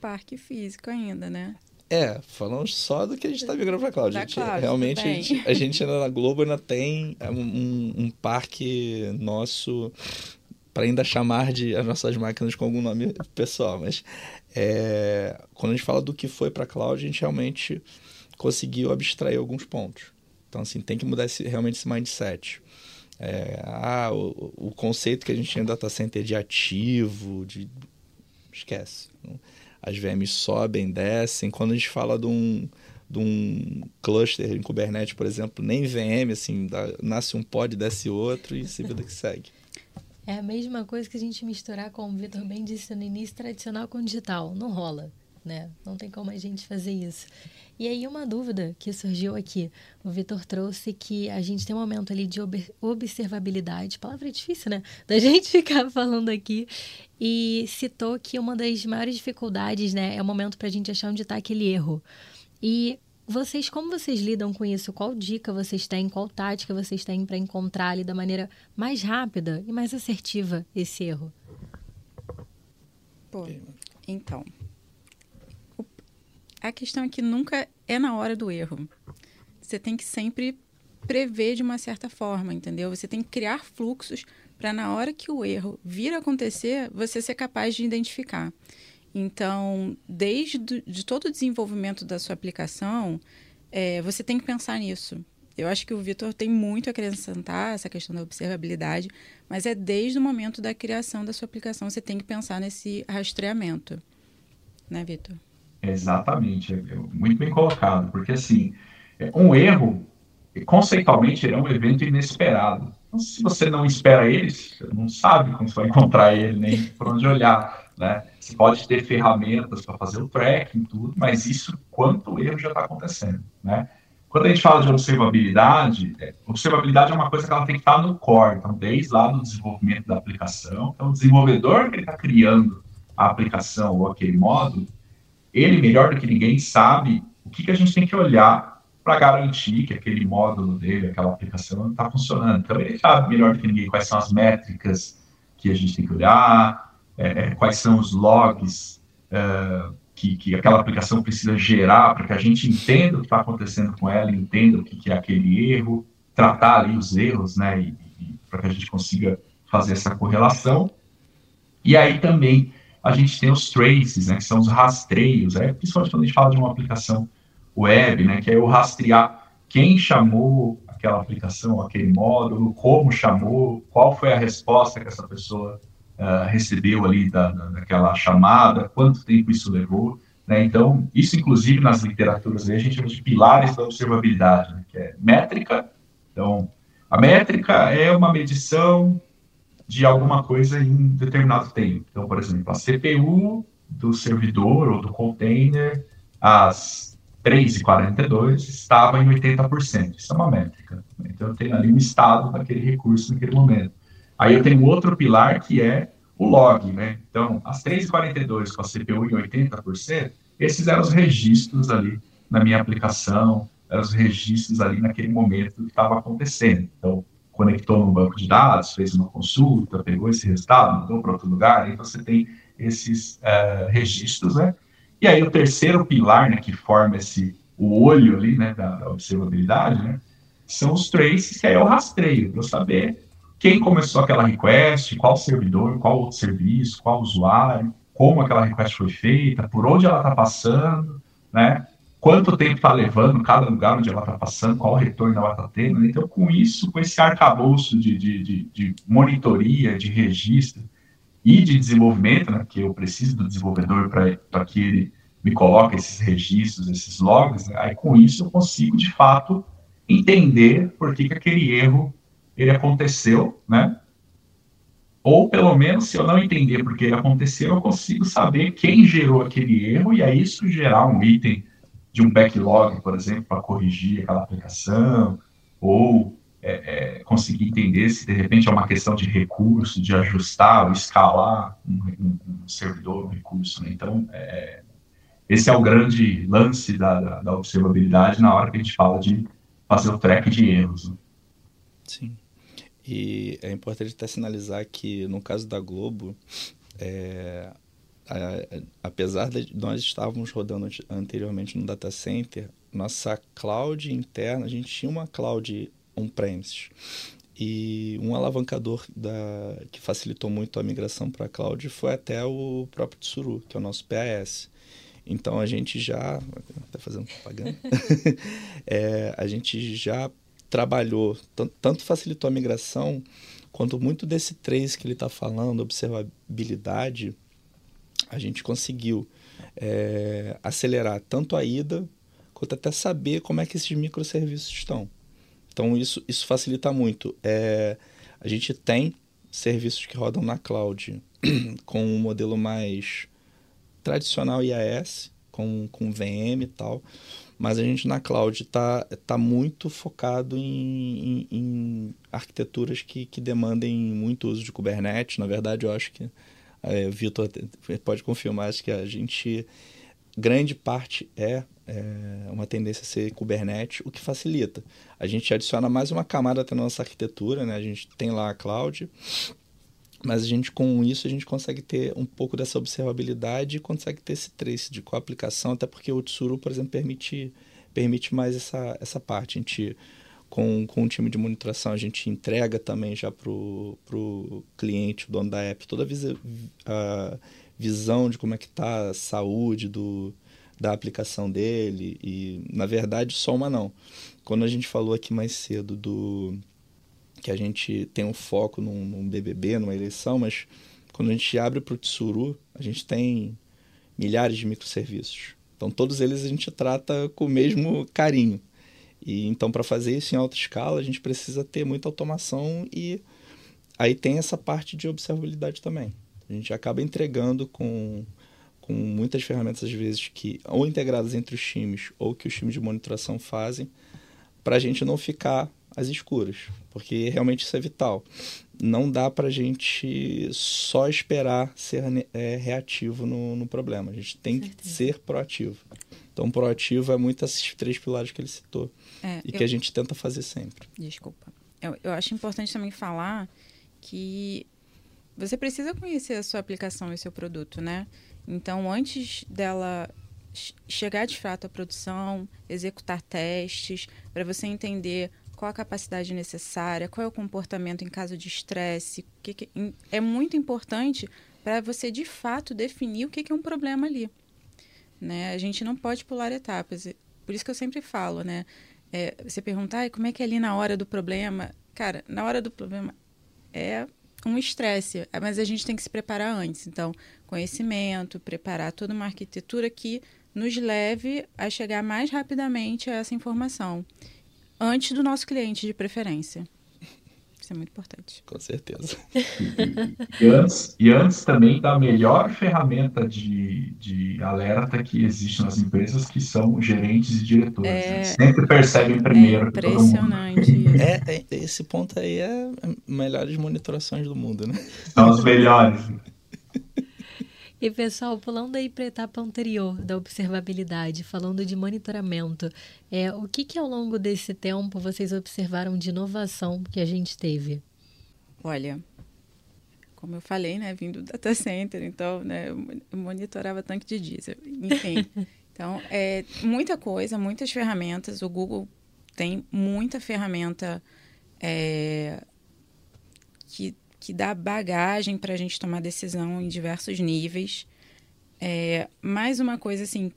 parque físico ainda, né? É, falamos só do que a gente está migrando para cloud. gente, realmente, a gente, a gente na Globo ainda tem é, um, um parque nosso para ainda chamar de as nossas máquinas com algum nome pessoal, mas é, quando a gente fala do que foi para cloud, a gente realmente conseguiu abstrair alguns pontos. Então, assim, tem que mudar esse, realmente esse mindset. É, ah, o, o, conceito que a gente tinha em data center de ativo, de esquece as VMs sobem, descem. Quando a gente fala de um, de um cluster em Kubernetes, por exemplo, nem VM, assim, dá, nasce um pod, desce outro e se vida que segue. É a mesma coisa que a gente misturar, como o Vitor bem disse no início, tradicional com digital. Não rola, né? Não tem como a gente fazer isso. E aí, uma dúvida que surgiu aqui. O Vitor trouxe que a gente tem um momento ali de observabilidade. Palavra difícil, né? Da gente ficar falando aqui. E citou que uma das maiores dificuldades, né, é o momento para a gente achar onde está aquele erro. E vocês, como vocês lidam com isso? Qual dica vocês têm? Qual tática vocês têm para encontrar ali da maneira mais rápida e mais assertiva esse erro? Pô, então, a questão é que nunca é na hora do erro. Você tem que sempre prever de uma certa forma, entendeu? Você tem que criar fluxos para na hora que o erro vir a acontecer, você ser capaz de identificar. Então, desde de todo o desenvolvimento da sua aplicação, é, você tem que pensar nisso. Eu acho que o Vitor tem muito a acrescentar essa questão da observabilidade, mas é desde o momento da criação da sua aplicação você tem que pensar nesse rastreamento, né, Vitor? Exatamente, é, muito bem colocado, porque assim, é, um erro, conceitualmente, é um evento inesperado. Então, se você não espera ele, você não sabe como você vai encontrar ele, nem por onde olhar. Né? Você pode ter ferramentas para fazer o tracking, tudo, mas isso quanto erro já está acontecendo. Né? Quando a gente fala de observabilidade, é, observabilidade é uma coisa que ela tem que estar no core, então desde lá do desenvolvimento da aplicação, então o desenvolvedor que está criando a aplicação ou aquele módulo, ele, melhor do que ninguém, sabe o que, que a gente tem que olhar para garantir que aquele módulo dele, aquela aplicação, está funcionando. Então, ele sabe melhor do que ninguém quais são as métricas que a gente tem que olhar, é, é quais são os logs é, que, que aquela aplicação precisa gerar para que a gente entenda o que está acontecendo com ela, entenda o que, que é aquele erro, tratar ali os erros, né, e, para que a gente consiga fazer essa correlação. E aí também a gente tem os traces, né, que são os rastreios, é, principalmente quando a gente fala de uma aplicação web, né, que é o rastrear quem chamou aquela aplicação, aquele módulo, como chamou, qual foi a resposta que essa pessoa uh, recebeu ali da, da, daquela chamada, quanto tempo isso levou. Né? Então, isso inclusive nas literaturas a gente chama de pilares da observabilidade, né? que é métrica, Então, a métrica é uma medição de alguma coisa em determinado tempo. Então, por exemplo, a CPU do servidor ou do container às 3h42 estava em 80%. Isso é uma métrica. Então, eu tenho ali um estado daquele recurso naquele momento. Aí eu tenho outro pilar que é o log, né? Então, às 3h42 com a CPU em 80%, esses eram os registros ali na minha aplicação, eram os registros ali naquele momento que estava acontecendo. Então, conectou no banco de dados, fez uma consulta, pegou esse resultado, mandou para outro lugar, aí você tem esses uh, registros, né? E aí o terceiro pilar, né, que forma esse o olho ali, né, da, da observabilidade, né, são os traces, que aí é o rastreio, para saber quem começou aquela request, qual servidor, qual outro serviço, qual usuário, como aquela request foi feita, por onde ela está passando, né? Quanto tempo está levando cada lugar onde ela está passando, qual retorno ela está tendo. Então, com isso, com esse arcabouço de, de, de, de monitoria, de registro e de desenvolvimento, né? Que eu preciso do desenvolvedor para que ele me coloque esses registros, esses logs, né? aí com isso eu consigo, de fato, entender por que, que aquele erro ele aconteceu, né? Ou pelo menos, se eu não entender por que ele aconteceu, eu consigo saber quem gerou aquele erro e aí isso gerar um item de um backlog, por exemplo, para corrigir aquela aplicação, ou é, é, conseguir entender se de repente é uma questão de recurso, de ajustar ou escalar um, um, um servidor, um recurso. Né? Então, é, esse é o grande lance da, da, da, observabilidade na hora que a gente fala de fazer o track de erros. Né? Sim. E é importante até sinalizar que, no caso da Globo, é, apesar de nós estávamos rodando anteriormente no data center, nossa cloud interna, a gente tinha uma cloud on-premises. E um alavancador da, que facilitou muito a migração para a cloud foi até o próprio Tsuru, que é o nosso PAS. Então a gente já. Está fazendo propaganda. é, a gente já trabalhou, tanto facilitou a migração, quanto muito desse trace que ele está falando, observabilidade, a gente conseguiu é, acelerar tanto a ida, quanto até saber como é que esses microserviços estão. Então, isso, isso facilita muito. É, a gente tem serviços que rodam na cloud com um modelo mais tradicional IaaS, com, com VM e tal, mas a gente na cloud está tá muito focado em, em, em arquiteturas que, que demandem muito uso de Kubernetes. Na verdade, eu acho que é, Vitor pode confirmar acho que a gente grande parte é, é, uma tendência a ser Kubernetes, o que facilita. A gente adiciona mais uma camada até na nossa arquitetura, né? A gente tem lá a cloud, mas a gente com isso a gente consegue ter um pouco dessa observabilidade e consegue ter esse trace de qual aplicação, até porque o Tsuru, por exemplo, permite, permite mais essa, essa parte. A gente, com, com um time de monitoração, a gente entrega também já para o cliente, o dono da app, toda a, a visão de como é que está a saúde do, da aplicação dele. E, na verdade, só uma não. Quando a gente falou aqui mais cedo do que a gente tem um foco num, num BBB, numa eleição, mas quando a gente abre para o Tsuru, a gente tem milhares de microserviços. Então, todos eles a gente trata com o mesmo carinho. E então, para fazer isso em alta escala, a gente precisa ter muita automação e aí tem essa parte de observabilidade também. A gente acaba entregando com, com muitas ferramentas, às vezes, que ou integradas entre os times ou que os times de monitoração fazem, para a gente não ficar às escuras, porque realmente isso é vital. Não dá para a gente só esperar ser é, reativo no, no, problema, a gente tem que ser proativo. Então, proativo é muito esses três pilares que ele citou é, e eu... que a gente tenta fazer sempre. Desculpa. Eu, eu acho importante também falar que você precisa conhecer a sua aplicação e seu produto, né? Então, antes dela chegar de fato à produção, executar testes, para você entender qual a capacidade necessária, qual é o comportamento em caso de estresse. Que que, é muito importante para você, de fato, definir o que, que é um problema ali. Né? A gente não pode pular etapas. Por isso que eu sempre falo, né? É, você perguntar como é que é ali na hora do problema. Cara, na hora do problema é um estresse, mas a gente tem que se preparar antes. Então, conhecimento, preparar toda uma arquitetura que nos leve a chegar mais rapidamente a essa informação antes do nosso cliente de preferência. Isso é muito importante. Com certeza. E, e, antes, e antes também da melhor ferramenta de, de alerta que existe nas empresas, que são gerentes e diretores. É, sempre percebem primeiro. É impressionante. É, é, esse ponto aí é melhores monitorações do mundo, né? São os melhores. E pessoal, pulando aí para a etapa anterior da observabilidade, falando de monitoramento, é, o que, que ao longo desse tempo vocês observaram de inovação que a gente teve? Olha, como eu falei, né, vindo do data center, então, né, eu monitorava tanque de diesel, enfim. Então, é muita coisa, muitas ferramentas. O Google tem muita ferramenta é, que que dá bagagem para a gente tomar decisão em diversos níveis. É, mais uma coisa assim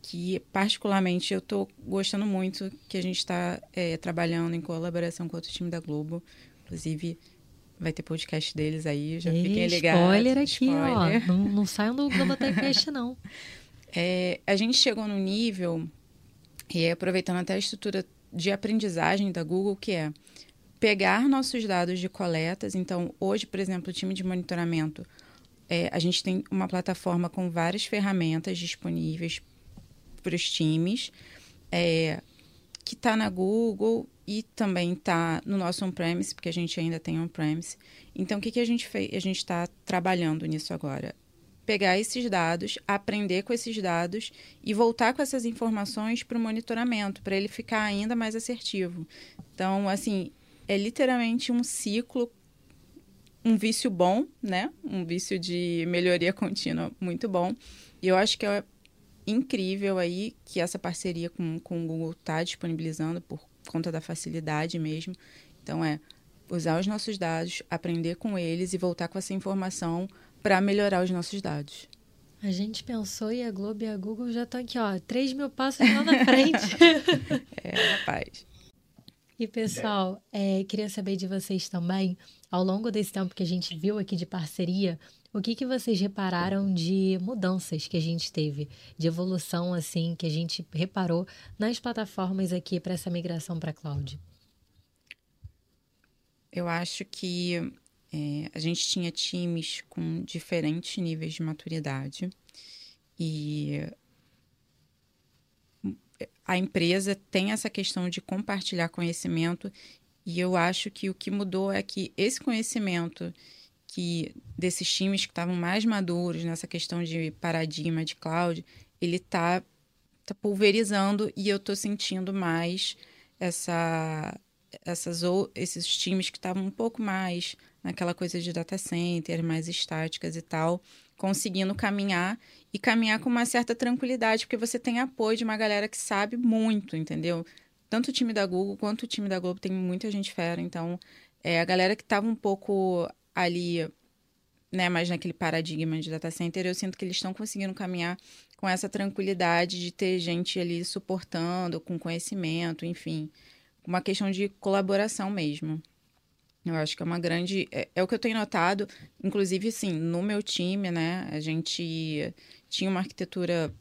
que particularmente eu estou gostando muito que a gente está é, trabalhando em colaboração com outro time da Globo, inclusive vai ter podcast deles aí, já Ei, fiquem ligados. Spoiler aqui, spoiler. ó, não, não saiam do Globotecast não. É, a gente chegou no nível e aproveitando até a estrutura de aprendizagem da Google que é pegar nossos dados de coletas. Então, hoje, por exemplo, o time de monitoramento, é, a gente tem uma plataforma com várias ferramentas disponíveis para os times, é, que está na Google e também está no nosso on-premise, porque a gente ainda tem on-premise. Então, o que, que a gente fez? A gente está trabalhando nisso agora. Pegar esses dados, aprender com esses dados e voltar com essas informações para o monitoramento, para ele ficar ainda mais assertivo. Então, assim, é literalmente um ciclo, um vício bom, né? Um vício de melhoria contínua muito bom. E eu acho que é incrível aí que essa parceria com, com o Google está disponibilizando por conta da facilidade mesmo. Então, é usar os nossos dados, aprender com eles e voltar com essa informação para melhorar os nossos dados. A gente pensou e a Globo e a Google já estão aqui, ó, 3 mil passos lá na frente. é, rapaz. E pessoal, é, queria saber de vocês também, ao longo desse tempo que a gente viu aqui de parceria, o que, que vocês repararam de mudanças que a gente teve, de evolução assim, que a gente reparou nas plataformas aqui para essa migração para cloud? Eu acho que é, a gente tinha times com diferentes níveis de maturidade e a empresa tem essa questão de compartilhar conhecimento e eu acho que o que mudou é que esse conhecimento que desses times que estavam mais maduros nessa questão de paradigma de cloud, ele está tá pulverizando e eu estou sentindo mais essa essas ou esses times que estavam um pouco mais naquela coisa de data center, mais estáticas e tal, conseguindo caminhar e caminhar com uma certa tranquilidade, porque você tem apoio de uma galera que sabe muito, entendeu? Tanto o time da Google quanto o time da Globo tem muita gente fera, então é, a galera que estava um pouco ali, né, mais naquele paradigma de data center, eu sinto que eles estão conseguindo caminhar com essa tranquilidade de ter gente ali suportando, com conhecimento, enfim, uma questão de colaboração mesmo. Eu acho que é uma grande. É, é, o que eu tenho notado, inclusive, assim, no meu time, né? A gente tinha uma arquitetura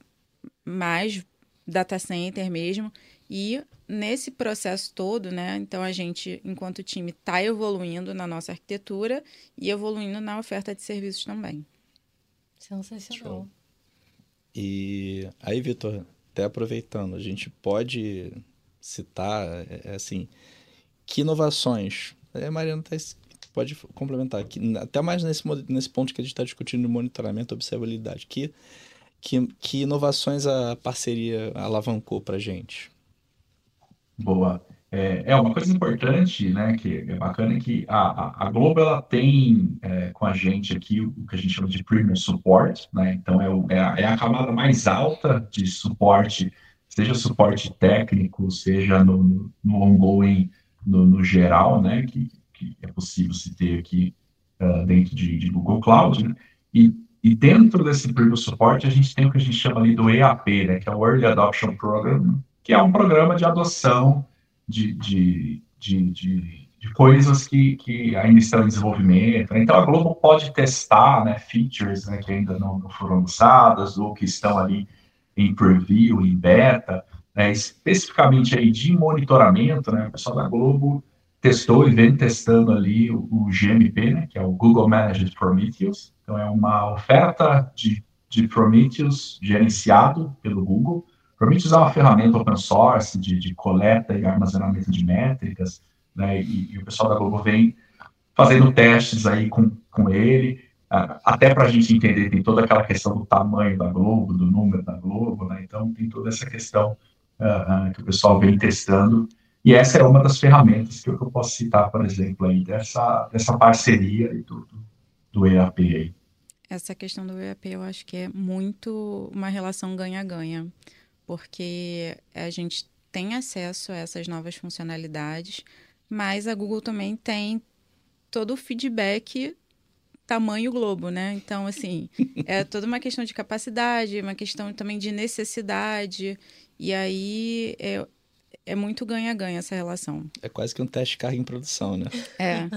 mais data center mesmo. E nesse processo todo, né? Então a gente, enquanto time, está evoluindo na nossa arquitetura e evoluindo na oferta de serviços também. Sensacional. Show. E aí, Vitor, até aproveitando, a gente pode citar, é, é assim, que inovações é, Mariana tá, pode complementar. Que, até mais nesse, nesse ponto que a gente está discutindo de monitoramento observabilidade. Que, que, que inovações a parceria alavancou para a gente? Boa. É, é, uma coisa importante, né, que é bacana, que a, a, Globo, ela tem é, com a gente aqui o que a gente chama de Premium Support, né, então é, o, é, a, é a camada mais alta de suporte, seja suporte técnico, seja no, no ongoing no, no geral, né, que, que, é possível se ter aqui uh, dentro de, de, Google Cloud, né, e, e dentro desse Preview Support a gente tem o que a gente chama ali do EAP, né, que é o Early Adoption Program, que é um programa de adoção de, de, de, de, de coisas que, que ainda estão em desenvolvimento. Né? Então a Globo pode testar né, features né, que ainda não, não foram lançadas ou que estão ali em preview, em beta, né, especificamente aí de monitoramento, né, o pessoal da Globo testou e vem testando ali o, o GMP, né, que é o Google Managed Prometheus. Então, é uma oferta de, de Prometheus gerenciado pelo Google. Prometheus é uma ferramenta open source de, de coleta e armazenamento de métricas, né, e, e o pessoal da Globo vem fazendo testes aí com, com ele, até para a gente entender, tem toda aquela questão do tamanho da Globo, do número da Globo, né? então tem toda essa questão uh, que o pessoal vem testando, e essa é uma das ferramentas que eu, que eu posso citar, por exemplo, aí, dessa, dessa parceria aí do, do EAP aí. Essa questão do EAP eu acho que é muito uma relação ganha-ganha, porque a gente tem acesso a essas novas funcionalidades, mas a Google também tem todo o feedback tamanho globo, né? Então, assim, é toda uma questão de capacidade, uma questão também de necessidade. E aí é, é muito ganha-ganha essa relação. É quase que um teste de carro em produção, né? É.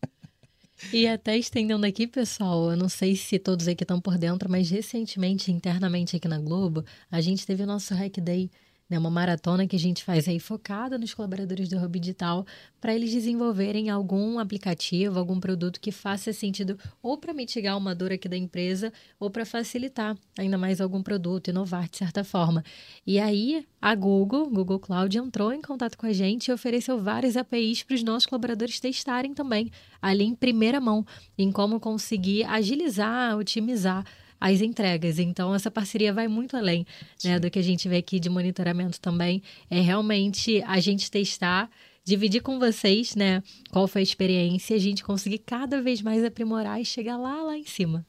e até estendendo aqui, pessoal, eu não sei se todos aqui estão por dentro, mas recentemente, internamente aqui na Globo, a gente teve o nosso Hack Day né, uma maratona que a gente faz aí focada nos colaboradores do Hub Digital para eles desenvolverem algum aplicativo, algum produto que faça sentido ou para mitigar uma dor aqui da empresa ou para facilitar ainda mais algum produto, inovar de certa forma. E aí a Google, Google Cloud, entrou em contato com a gente e ofereceu várias APIs para os nossos colaboradores testarem também, ali em primeira mão, em como conseguir agilizar, otimizar as entregas. Então, essa parceria vai muito além né, do que a gente vê aqui de monitoramento também. É realmente a gente testar dividir com vocês, né, qual foi a experiência, a gente conseguir cada vez mais aprimorar e chegar lá, lá em cima.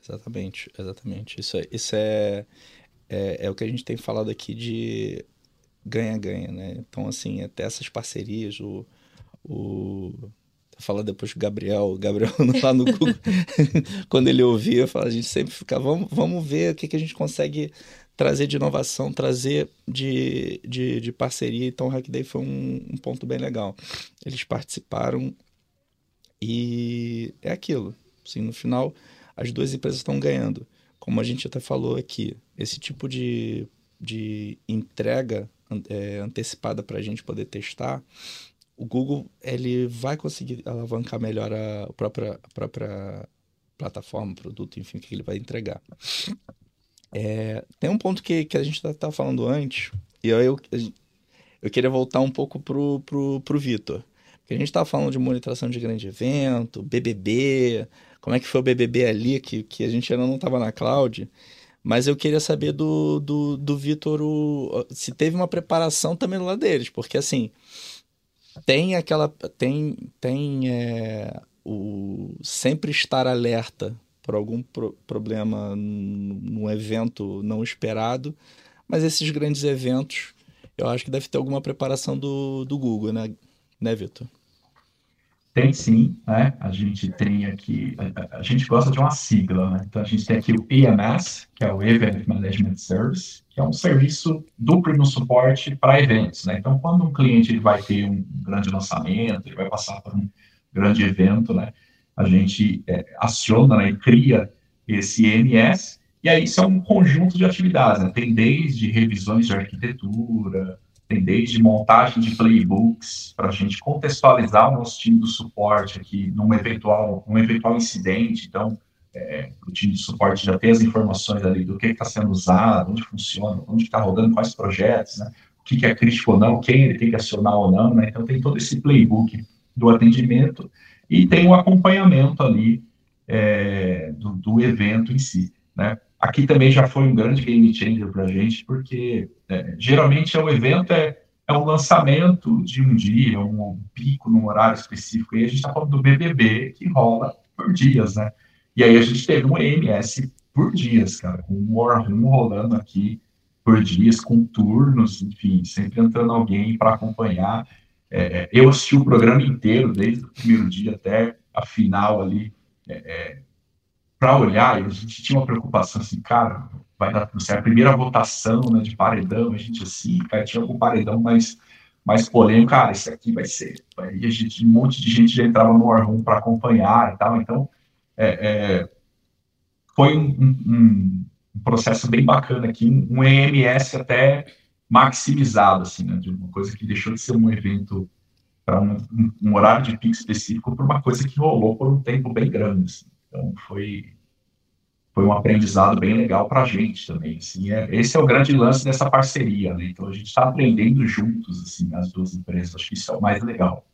Exatamente, exatamente. Isso é, isso é, é, é o que a gente tem falado aqui de ganha-ganha, né? Então, assim, até essas parcerias, o, o fala depois com o Gabriel, o Gabriel lá no Google, quando ele ouvia, fala, a gente sempre fica, vamos, vamos ver o que, que a gente consegue trazer de inovação, trazer de, de, de parceria. Então, o Hack Day foi um, um ponto bem legal. Eles participaram e é aquilo. Assim, no final, as duas empresas estão ganhando. Como a gente até falou aqui, esse tipo de, de entrega é, antecipada para a gente poder testar o Google ele vai conseguir alavancar melhor a própria, a própria plataforma, produto, enfim, que ele vai entregar. É, tem um ponto que, que a gente estava falando antes, e eu, eu, eu queria voltar um pouco pro, pro, pro Vitor. Porque a gente estava falando de monitoração de grande evento, BBB, como é que foi o BBB ali, que, que a gente ainda não estava na cloud. Mas eu queria saber do, do, do Vitor se teve uma preparação também lado deles, porque assim, tem aquela tem tem é, o sempre estar alerta por algum pro, problema num evento não esperado mas esses grandes eventos eu acho que deve ter alguma preparação do, do Google né né Vitor tem sim, né? A gente tem aqui, a, a, gente gosta de uma sigla, né? Então a gente tem aqui o EMS, que é o Event Management Service, que é um serviço duplo no suporte para eventos, né? Então quando um cliente ele vai ter um grande lançamento, ele vai passar por um grande evento, né? A gente é, aciona né, e cria esse EMS, e aí isso é um conjunto de atividades, né? Tem desde revisões de arquitetura, tem desde montagem de playbooks para a gente contextualizar o nosso time do suporte aqui num eventual, um eventual incidente. Então, é, o time de suporte já tem as informações ali do que está sendo usado, onde funciona, onde está rodando, quais projetos, né? o que, que, é crítico ou não, quem ele tem que acionar ou não. Né? Então, tem todo esse playbook do atendimento e tem o acompanhamento ali é, do, do evento em si. Né? Aqui também já foi um grande game changer para a gente, porque é, geralmente é um evento, é, é um lançamento de um dia, um, um pico num horário específico, e a gente está falando do BBB, que rola por dias, né? E aí a gente teve um EMS por dias, cara, com um War Room rolando aqui por dias, com turnos, enfim, sempre entrando alguém para acompanhar. É, é, eu assisti o programa inteiro, desde o primeiro dia até a final ali, é, é para olhar, e a gente tinha uma preocupação assim, cara, vai dar tudo certo. A primeira votação né, de paredão, a gente assim, cara, tinha algum paredão mais, mais polêmico, cara, isso aqui vai ser. Aí a gente, um monte de gente já entrava no War para acompanhar e tal, então é, é, foi um, um, um, processo bem bacana aqui, um EMS até maximizado, assim, né? De uma coisa que deixou de ser um evento para um, um, horário de pico específico para uma coisa que rolou por um tempo bem grande. Assim. Então, foi, foi um aprendizado bem legal para a gente também. Assim. É, esse é o grande lance dessa parceria. Né? Então, a gente está aprendendo juntos, assim, as duas empresas. Acho que isso é o mais legal.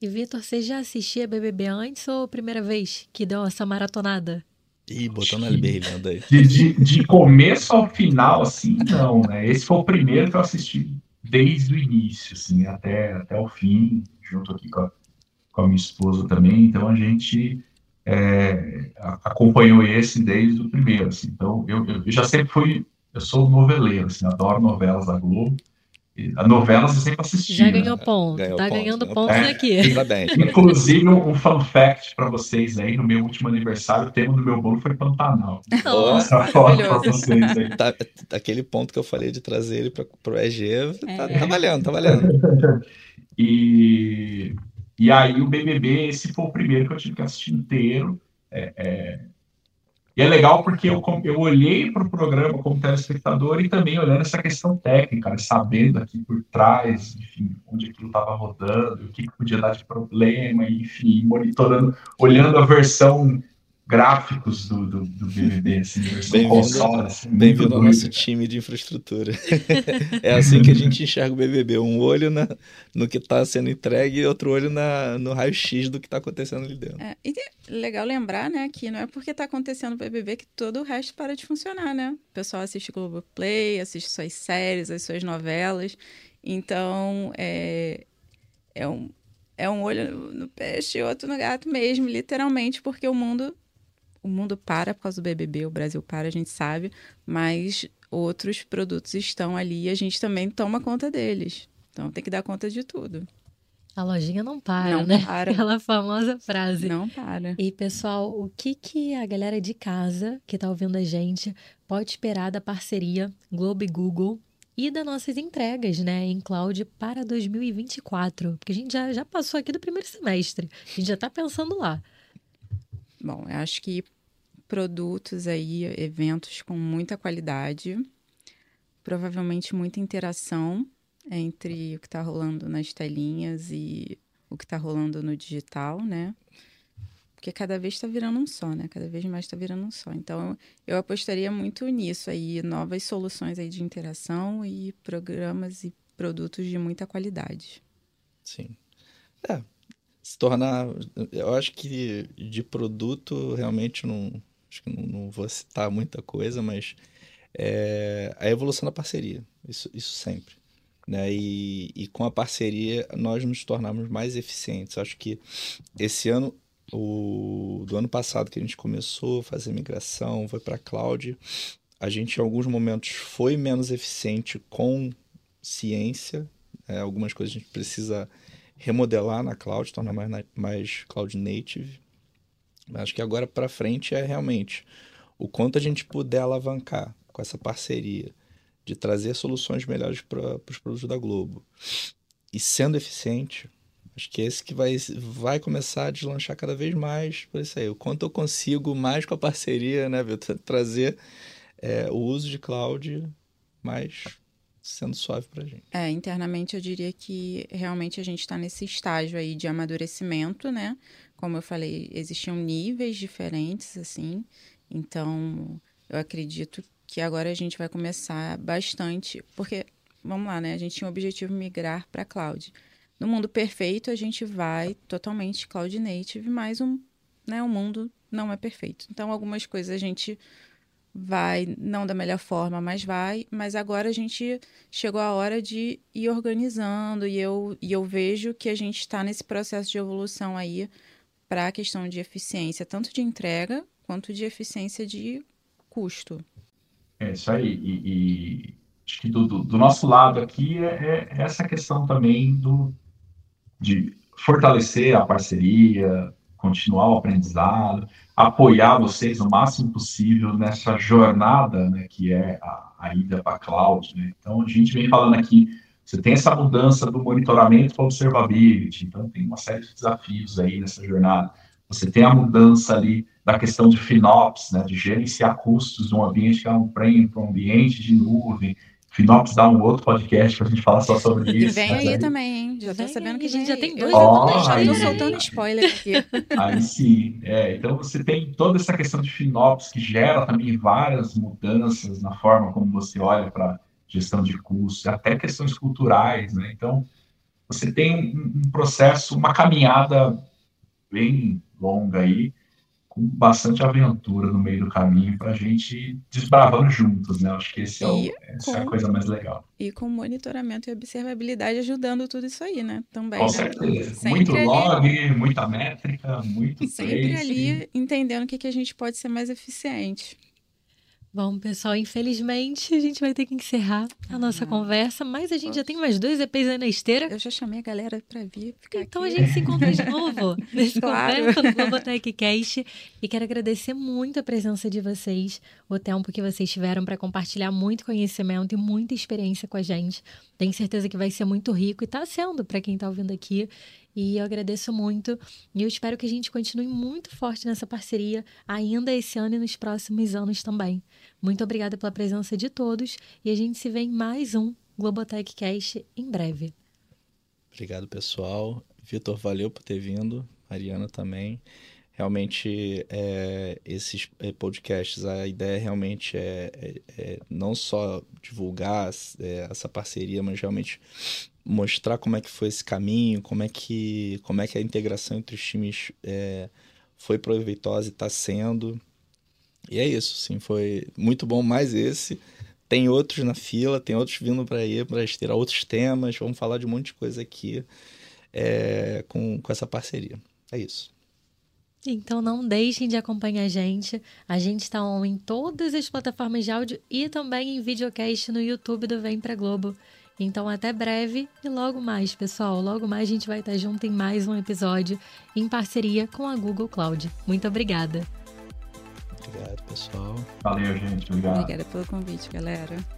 E, Vitor, você já assistia BBB antes ou primeira vez que deu essa maratonada? Ih, botando a LB vendo aí. De, de, de, começo ao final, assim, não, né? Esse foi o primeiro que eu assisti desde o início, assim, até, até o fim, junto aqui com a, com a minha esposa também. Então a gente é, acompanhou esse desde o primeiro, assim. Então eu, eu já sempre fui, eu sou noveleiro, assim, adoro novelas da Globo. A novela você sempre assistiu. Já ganhou né? ponto. Ganhou tá ponto, ganhando pontos é, aqui. Inclusive, um, um fun fact para vocês aí, no meu último aniversário, o tema do meu bolo foi Pantanal. Nossa, foto pra vocês aí. Tá, aquele ponto que eu falei de trazer ele para o EG, tá, é. tá valendo, tá valendo. e, e aí o BBB, esse foi o primeiro que eu tive que assistir inteiro. É, é, e é legal porque eu, eu olhei para o programa como telespectador e também olhando essa questão técnica, né, sabendo aqui por trás, enfim, onde aquilo estava rodando, o que, que podia dar de problema, enfim, monitorando, olhando a versão gráficos do, do, do BBB, assim, Bem-vindo assim, bem ao nosso time de infraestrutura. é assim que a gente enxerga o BBB, um olho na, no que está sendo entregue e outro olho na, no raio-x do que está acontecendo ali dentro. É, e legal lembrar, né, que não é porque está acontecendo o BBB que todo o resto para de funcionar, né? O pessoal assiste Globoplay, assiste suas séries, as suas novelas, então é, é um é um olho no peixe e outro no gato mesmo, literalmente, porque o mundo o mundo para por causa do BBB, o Brasil para, a gente sabe, mas outros produtos estão ali e a gente também toma conta deles. Então tem que dar conta de tudo. A lojinha não para, não né? Para. Aquela famosa frase. Não para. E pessoal, o que que a galera de casa que está ouvindo a gente pode esperar da parceria Globo e Google e das nossas entregas, né, em cloud para 2024? Porque a gente já, já passou aqui do primeiro semestre. A gente já está pensando lá. Bom, eu acho que produtos aí, eventos com muita qualidade, provavelmente muita interação entre o que está rolando nas telinhas e o que está rolando no digital, né? Porque cada vez está virando um só, né? Cada vez mais está virando um só. Então, eu apostaria muito nisso aí, novas soluções aí de interação e programas e produtos de muita qualidade. Sim. É, se tornar. Eu acho que de produto realmente não. Acho que não, não vou citar muita coisa, mas é, a evolução da parceria. Isso, isso sempre. Né? E, e com a parceria nós nos tornamos mais eficientes. Acho que esse ano, o, do ano passado que a gente começou a fazer migração, foi para a cloud, a gente em alguns momentos foi menos eficiente com ciência. É, algumas coisas a gente precisa remodelar na cloud, tornar mais, mais cloud native. Acho que agora para frente é realmente o quanto a gente puder alavancar com essa parceria de trazer soluções melhores para os produtos da Globo e sendo eficiente, acho que é esse que vai, vai começar a deslanchar cada vez mais por isso aí. O quanto eu consigo mais com a parceria, né, Vitor? Trazer é, o uso de cloud mais sendo suave para gente. É, internamente eu diria que realmente a gente está nesse estágio aí de amadurecimento, né? Como eu falei, existiam níveis diferentes, assim. Então, eu acredito que agora a gente vai começar bastante, porque vamos lá, né? A gente tinha o objetivo de migrar para cloud. No mundo perfeito, a gente vai totalmente cloud native, mas um, né, o mundo não é perfeito. Então, algumas coisas a gente vai, não da melhor forma, mas vai. Mas agora a gente chegou a hora de ir organizando e eu, e eu vejo que a gente está nesse processo de evolução aí para a questão de eficiência, tanto de entrega quanto de eficiência de custo. É isso aí. E, e acho que do, do, do, nosso lado aqui é, é essa questão também do, de fortalecer a parceria, continuar o aprendizado, apoiar vocês o máximo possível nessa jornada né, que é a, a ida para a cloud. Né? Então, a gente vem falando aqui, você tem essa mudança do monitoramento para observability, então tem uma série de desafios aí nessa jornada. Você tem a mudança ali da questão de FinOps, né, de gerenciar custos de um ambiente que é um prêmio para um ambiente de nuvem, Dá um outro podcast pra gente falar só sobre isso. Vem aí, aí, também, hein? Já tô vem sabendo aí, que a gente já tem dois. Oh, já tô soltando spoiler aqui. Aí sim. É, então você tem toda essa questão de Finopes que gera também várias mudanças na forma como você olha para gestão de custos, até questões culturais, né? Então, você tem um, um processo, uma caminhada bem longa aí, bastante aventura no meio do caminho para a gente desbravando juntos, né? Acho que esse é o, essa com, é a coisa mais legal. E com monitoramento e observabilidade ajudando tudo isso aí, né? Também. Com né? certeza. muito log, muita métrica, muito Sempre trace. ali entendendo o que, que a gente pode ser mais eficiente. Bom, pessoal, infelizmente a gente vai ter que encerrar a nossa ah, conversa, mas a gente poxa. já tem mais dois EPs aí na esteira. Eu já chamei a galera para vir ficar Então aqui. a gente se encontra de novo nesse claro. conversa no Globotech Cast. E quero agradecer muito a presença de vocês, o tempo que vocês tiveram para compartilhar muito conhecimento e muita experiência com a gente. Tenho certeza que vai ser muito rico e está sendo para quem está ouvindo aqui. E eu agradeço muito. E eu espero que a gente continue muito forte nessa parceria ainda esse ano e nos próximos anos também. Muito obrigada pela presença de todos e a gente se vê em mais um Globotech Cast em breve. Obrigado, pessoal. Vitor, valeu por ter vindo. Mariana também. Realmente, é, esses é, podcasts, a ideia realmente é, é, é não só divulgar é, essa parceria, mas realmente mostrar como é que foi esse caminho, como é que, como é que a integração entre os times é, foi proveitosa e está sendo. E é isso, sim, foi muito bom mais esse. Tem outros na fila, tem outros vindo para ir, para ter outros temas. Vamos falar de um monte de coisa aqui é, com, com essa parceria. É isso. Então não deixem de acompanhar a gente. A gente está em todas as plataformas de áudio e também em videocast no YouTube do Vem Pra Globo. Então, até breve e logo mais, pessoal. Logo mais a gente vai estar junto em mais um episódio em parceria com a Google Cloud. Muito obrigada. Obrigado, pessoal. Valeu, gente. Obrigado. Obrigada pelo convite, galera.